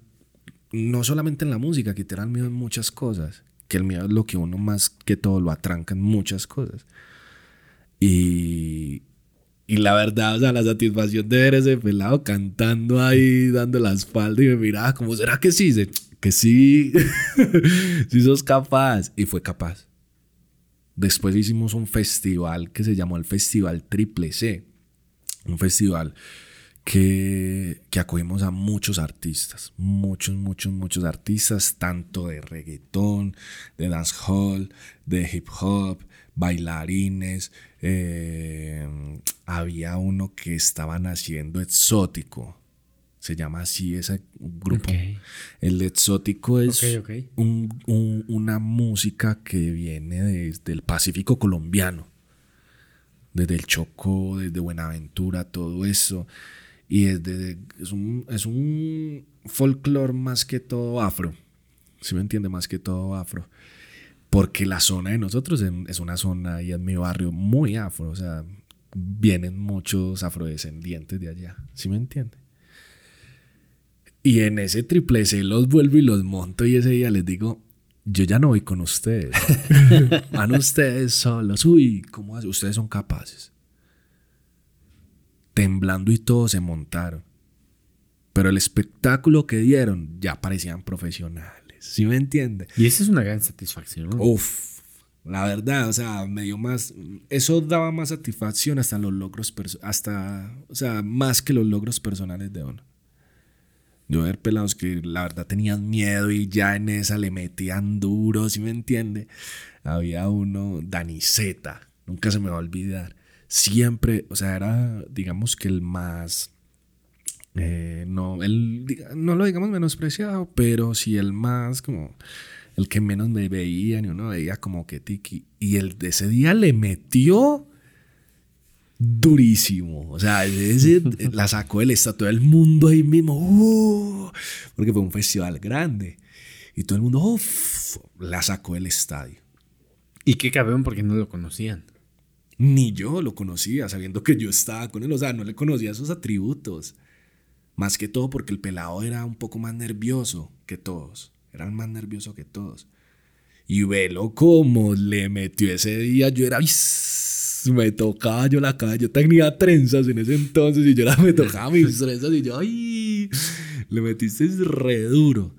Speaker 2: no solamente en la música, quitar el miedo en muchas cosas. Que el miedo es lo que uno más que todo lo atranca en muchas cosas. Y, y la verdad, o sea, la satisfacción de ver ese pelado cantando ahí, dando la espalda y me miraba como, ¿será que sí? Dice, Que sí, [LAUGHS] sí sos capaz. Y fue capaz. Después hicimos un festival que se llamó el Festival Triple C. Un festival que, que acogimos a muchos artistas. Muchos, muchos, muchos artistas, tanto de reggaetón, de dancehall, de hip hop, bailarines. eh, había uno que estaban haciendo exótico. Se llama así ese grupo. El exótico es un- un- una música que viene desde el Pacífico colombiano, desde el Chocó, desde Buenaventura, todo eso. Y es, de- es un, es un folclore más que todo afro. ¿Sí me entiende? Más que todo afro. Porque la zona de nosotros es una zona y en mi barrio muy afro. O sea, vienen muchos afrodescendientes de allá. ¿Sí me entiende? Y en ese triple C los vuelvo y los monto y ese día les digo, yo ya no voy con ustedes. [LAUGHS] Van ustedes solos. Uy, ¿cómo hace? Ustedes son capaces. Temblando y todo se montaron. Pero el espectáculo que dieron ya parecían profesionales. ¿Sí me entiende?
Speaker 1: Y esa es una gran satisfacción. ¿no?
Speaker 2: Uf, la verdad, o sea, me dio más, eso daba más satisfacción hasta los logros, hasta, o sea, más que los logros personales de uno. Yo ver pelados que la verdad tenían miedo y ya en esa le metían duro, ¿sí me entiende? Había uno, Daniceta, nunca se me va a olvidar. Siempre, o sea, era, digamos que el más, eh, no, el, no lo digamos menospreciado, pero sí el más como el que menos me veían y uno veía como que tiki. Y el de ese día le metió durísimo. O sea, ese [LAUGHS] la sacó del estadio, todo el mundo ahí mismo, ¡uh! porque fue un festival grande. Y todo el mundo, ¡uf! la sacó del estadio.
Speaker 1: Y qué cabrón porque no lo conocían.
Speaker 2: Ni yo lo conocía, sabiendo que yo estaba con él. O sea, no le conocía esos atributos. Más que todo porque el pelado era un poco más nervioso que todos. Era más nervioso que todos. Y velo como le metió ese día. Yo era. Me tocaba yo la cara. Yo tenía trenzas en ese entonces y yo era, me [LAUGHS] tocaba mis trenzas y yo, ¡ay! Le metiste re duro.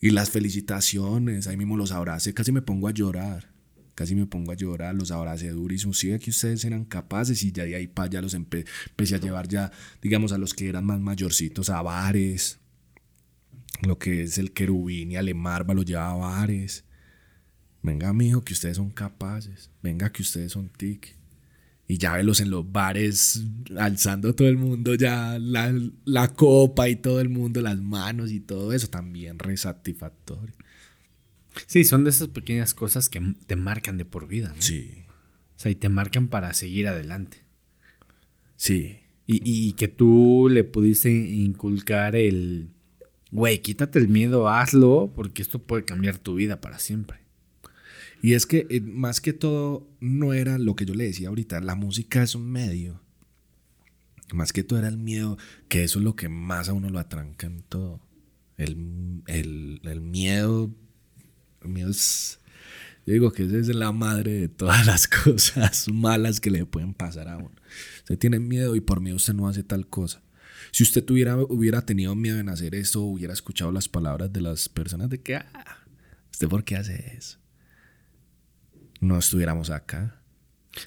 Speaker 2: Y las felicitaciones, ahí mismo los abracé, casi me pongo a llorar. Casi me pongo a llorar, los abracé durísimo. Sí, que ustedes eran capaces y ya de ahí para allá los empe- empecé a llevar ya, digamos, a los que eran más mayorcitos a bares. Lo que es el querubín y Alemarba lo llevaba a bares. Venga, mijo, que ustedes son capaces. Venga, que ustedes son tic. Y ya velos en los bares alzando todo el mundo ya la, la copa y todo el mundo, las manos y todo eso. También re satisfactorio.
Speaker 1: Sí, son de esas pequeñas cosas que te marcan de por vida. ¿no?
Speaker 2: Sí,
Speaker 1: O sea, y te marcan para seguir adelante.
Speaker 2: sí.
Speaker 1: Y, y que tú le pudiste inculcar el, güey, quítate el miedo, hazlo, porque esto puede cambiar tu vida para siempre.
Speaker 2: Y es que eh, más que todo no era lo que yo le decía ahorita, la música es un medio. Más que todo era el miedo, que eso es lo que más a uno lo atranca en todo. El, el, el miedo, el miedo es, digo que esa es la madre de todas las [LAUGHS] cosas malas que le pueden pasar a uno. Usted tiene miedo y por miedo usted no hace tal cosa. Si usted tuviera, hubiera tenido miedo en hacer eso, hubiera escuchado las palabras de las personas de que, ah, ¿usted por qué hace eso? No estuviéramos acá.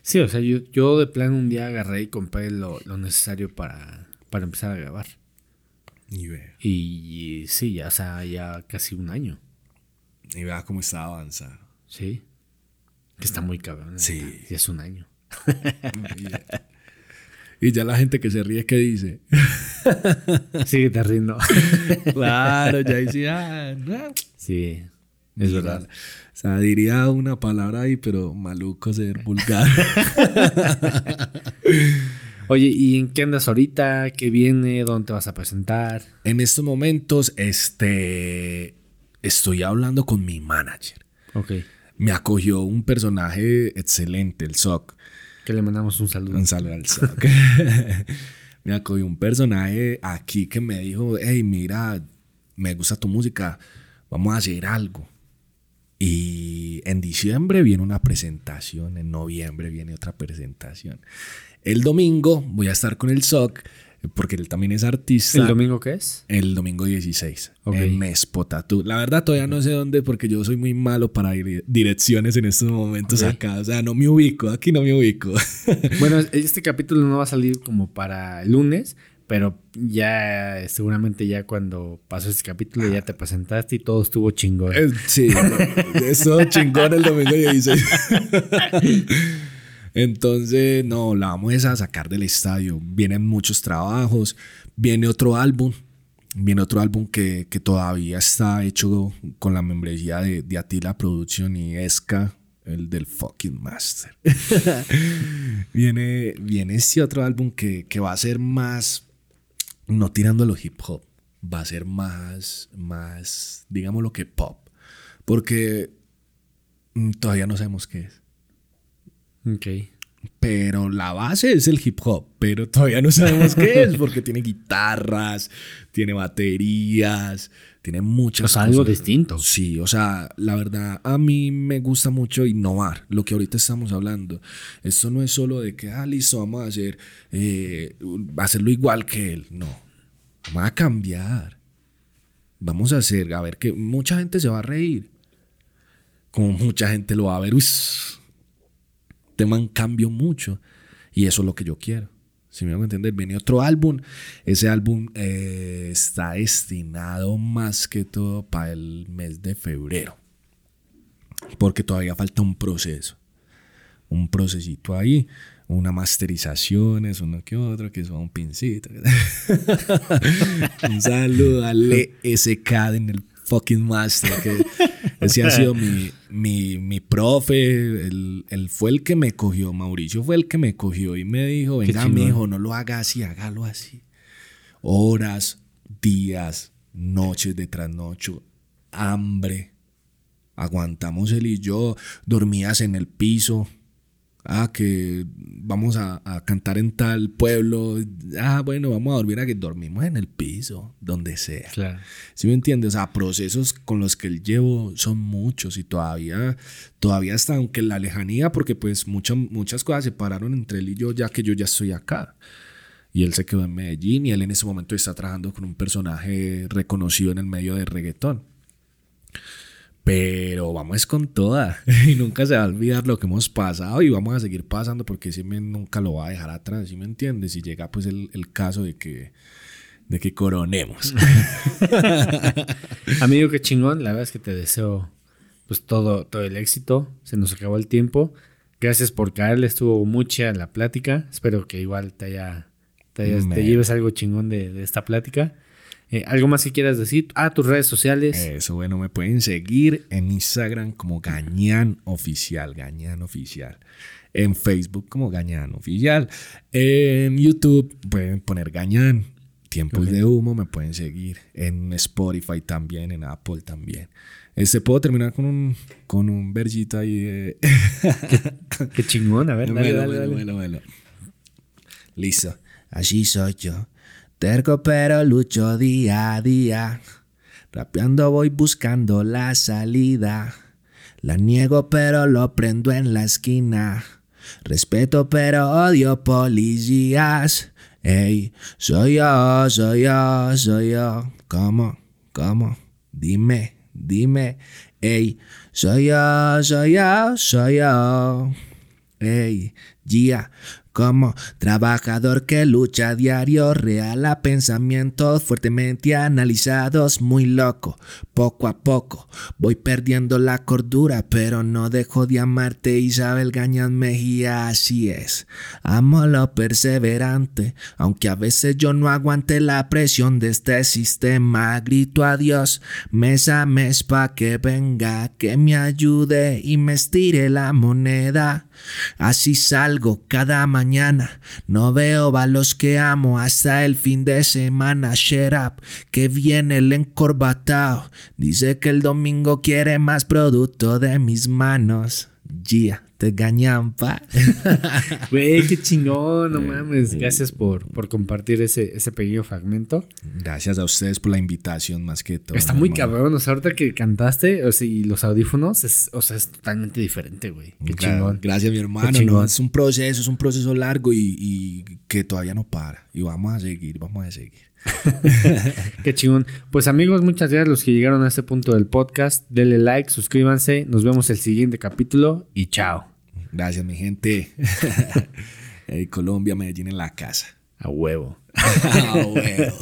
Speaker 1: Sí, o sea, yo, yo de plan un día agarré y compré lo, lo necesario para, para empezar a grabar.
Speaker 2: Y ve,
Speaker 1: Y, sí, ya, o sea, ya casi un año.
Speaker 2: y vea cómo está avanzado.
Speaker 1: Sí. Que está muy cabrón.
Speaker 2: Sí.
Speaker 1: Ya es un año. [LAUGHS]
Speaker 2: Y ya la gente que se ríe, ¿qué dice? [LAUGHS]
Speaker 1: Sigue te rindo. [LAUGHS]
Speaker 2: claro, ya dice, ah, no.
Speaker 1: sí, es verdad.
Speaker 2: Sea, diría una palabra ahí, pero maluco ser vulgar. [LAUGHS]
Speaker 1: Oye, ¿y en qué andas ahorita? ¿Qué viene? ¿Dónde te vas a presentar?
Speaker 2: en estos momentos, este, estoy hablando con mi manager.
Speaker 1: Ok.
Speaker 2: Me acogió un personaje excelente, el SOC.
Speaker 1: Que le mandamos un saludo.
Speaker 2: Un saludo al SOC. [LAUGHS] [LAUGHS] me acogió un personaje aquí que me dijo, hey, mira, me gusta tu música, vamos a hacer algo. Y en diciembre viene una presentación, en noviembre viene otra presentación. El domingo voy a estar con el SOC, porque él también es artista.
Speaker 1: ¿El domingo qué es?
Speaker 2: El domingo 16,
Speaker 1: Ok.
Speaker 2: en Mespotatú. La verdad todavía no sé dónde porque yo soy muy malo para ir direcciones en estos momentos acá. O sea, no me ubico, aquí no me ubico. [LAUGHS]
Speaker 1: Bueno, este capítulo no va a salir como para el lunes, pero ya seguramente ya cuando pasó este capítulo ya te presentaste y todo estuvo chingón.
Speaker 2: Eh, sí, eso chingón el domingo 16. [LAUGHS] Entonces, no, la vamos a sacar del estadio. Vienen muchos trabajos, viene otro álbum. Viene otro álbum que, que todavía está hecho con la membresía de, de Atila Production y Esca, el del fucking master. [LAUGHS] viene, viene este otro álbum que, que va a ser más, no tirando a lo hip hop, va a ser más, más, digamos lo que pop. Porque mm, todavía no sabemos qué es.
Speaker 1: Ok.
Speaker 2: Pero la base es el hip hop, pero todavía no sabemos qué es [LAUGHS] porque tiene guitarras, tiene baterías, tiene muchas
Speaker 1: O sea, algo
Speaker 2: cosas.
Speaker 1: distinto.
Speaker 2: Sí, o sea, la verdad, a mí me gusta mucho innovar, lo que ahorita estamos hablando. Esto no es solo de que, ah, listo, vamos a hacer, eh, hacerlo igual que él. No, vamos a cambiar. Vamos a hacer, a ver que mucha gente se va a reír. Como mucha gente lo va a ver, uy, este man cambió mucho. Y eso es lo que yo quiero. Si me a entender, viene otro álbum. Ese álbum eh, está destinado más que todo para el mes de febrero. Porque todavía falta un proceso. Un procesito ahí. Una masterización, es uno que otro, que es un pincito. [LAUGHS] un saludo al SK en el fucking master. Que ese ha sido mi, mi, mi profe. Él, él fue el que me cogió. Mauricio fue el que me cogió y me dijo: Venga,
Speaker 1: chingón.
Speaker 2: mijo, no lo haga así, hágalo así. Horas, días, noches de trasnocho, hambre. Aguantamos él y yo. Dormías en el piso. Ah, que vamos a, a cantar en tal pueblo. Ah, bueno, vamos a dormir aquí. Dormimos en el piso, donde sea.
Speaker 1: Claro.
Speaker 2: ¿Sí me entiendes? O sea, procesos con los que él llevo son muchos y todavía, todavía está, aunque la lejanía, porque pues muchas, muchas cosas se pararon entre él y yo, ya que yo ya estoy acá. Y él se quedó en Medellín y él en ese momento está trabajando con un personaje reconocido en el medio de reggaetón. Pero vamos con toda [LAUGHS] y nunca se va a olvidar lo que hemos pasado y vamos a seguir pasando porque ese men nunca lo va a dejar atrás, ¿sí me entiendes? Y llega pues el, el caso de que, de que coronemos. [LAUGHS]
Speaker 1: Amigo, qué chingón. La verdad es que te deseo pues todo, todo el éxito. Se nos acabó el tiempo. Gracias por caerle. Estuvo mucha la plática. Espero que igual te haya, te, hayas- te
Speaker 2: Me-
Speaker 1: lleves algo chingón de, de esta plática. Eh, ¿Algo más que quieras decir? Ah, tus redes sociales.
Speaker 2: Eso, bueno, me pueden seguir en Instagram como Gañán Oficial, Gañán Oficial. En Facebook como Gañán Oficial. En YouTube pueden poner Gañán. Tiempos de Humo me pueden seguir. En Spotify también, en Apple también. Este, puedo terminar con un, con un vergito ahí de... [LAUGHS]
Speaker 1: Qué chingón, a ver, [LAUGHS] dale,
Speaker 2: Bueno,
Speaker 1: dale,
Speaker 2: bueno,
Speaker 1: dale.
Speaker 2: bueno, bueno. Listo. Así soy yo. Terco pero lucho día a día. Rapeando voy buscando la salida. La niego pero lo prendo en la esquina. Respeto pero odio policías. Ey, soy yo, soy yo, soy yo. ¿Cómo? ¿Cómo? Dime, dime. Ey, soy yo, soy yo, soy yo. Ey, yeah, como trabajador que lucha diario, real a pensamientos fuertemente analizados, muy loco. Poco a poco voy perdiendo la cordura, pero no dejo de amarte, Isabel Gañas Mejía, así es. Amo lo perseverante, aunque a veces yo no aguante la presión de este sistema. Grito a Dios mes a mes pa' que venga, que me ayude y me estire la moneda. Así salgo cada mañana, no veo a los que amo hasta el fin de semana. Shut up, que viene el encorbatao. Dice que el domingo quiere más producto de mis manos. Yeah, te gañan, pa. [LAUGHS]
Speaker 1: Güey, qué chingón, no mames. Gracias por, por compartir ese, ese pequeño fragmento.
Speaker 2: Gracias a ustedes por la invitación, más que todo.
Speaker 1: Está muy
Speaker 2: hermano.
Speaker 1: cabrón, o sea, ahorita que cantaste, o sea, y los audífonos, es, o sea, es totalmente diferente, güey. Qué
Speaker 2: Claro,
Speaker 1: chingón.
Speaker 2: Gracias, mi hermano. No, es un proceso, es un proceso largo y, y que todavía no para. Y vamos a seguir, vamos a seguir. [LAUGHS]
Speaker 1: Qué chingón. Pues amigos, muchas gracias a los que llegaron a este punto del podcast. Denle like, suscríbanse. Nos vemos el siguiente capítulo y chao.
Speaker 2: Gracias, mi gente. [LAUGHS] Colombia, Medellín en la casa.
Speaker 1: A huevo. [LAUGHS]
Speaker 2: Ah, bueno.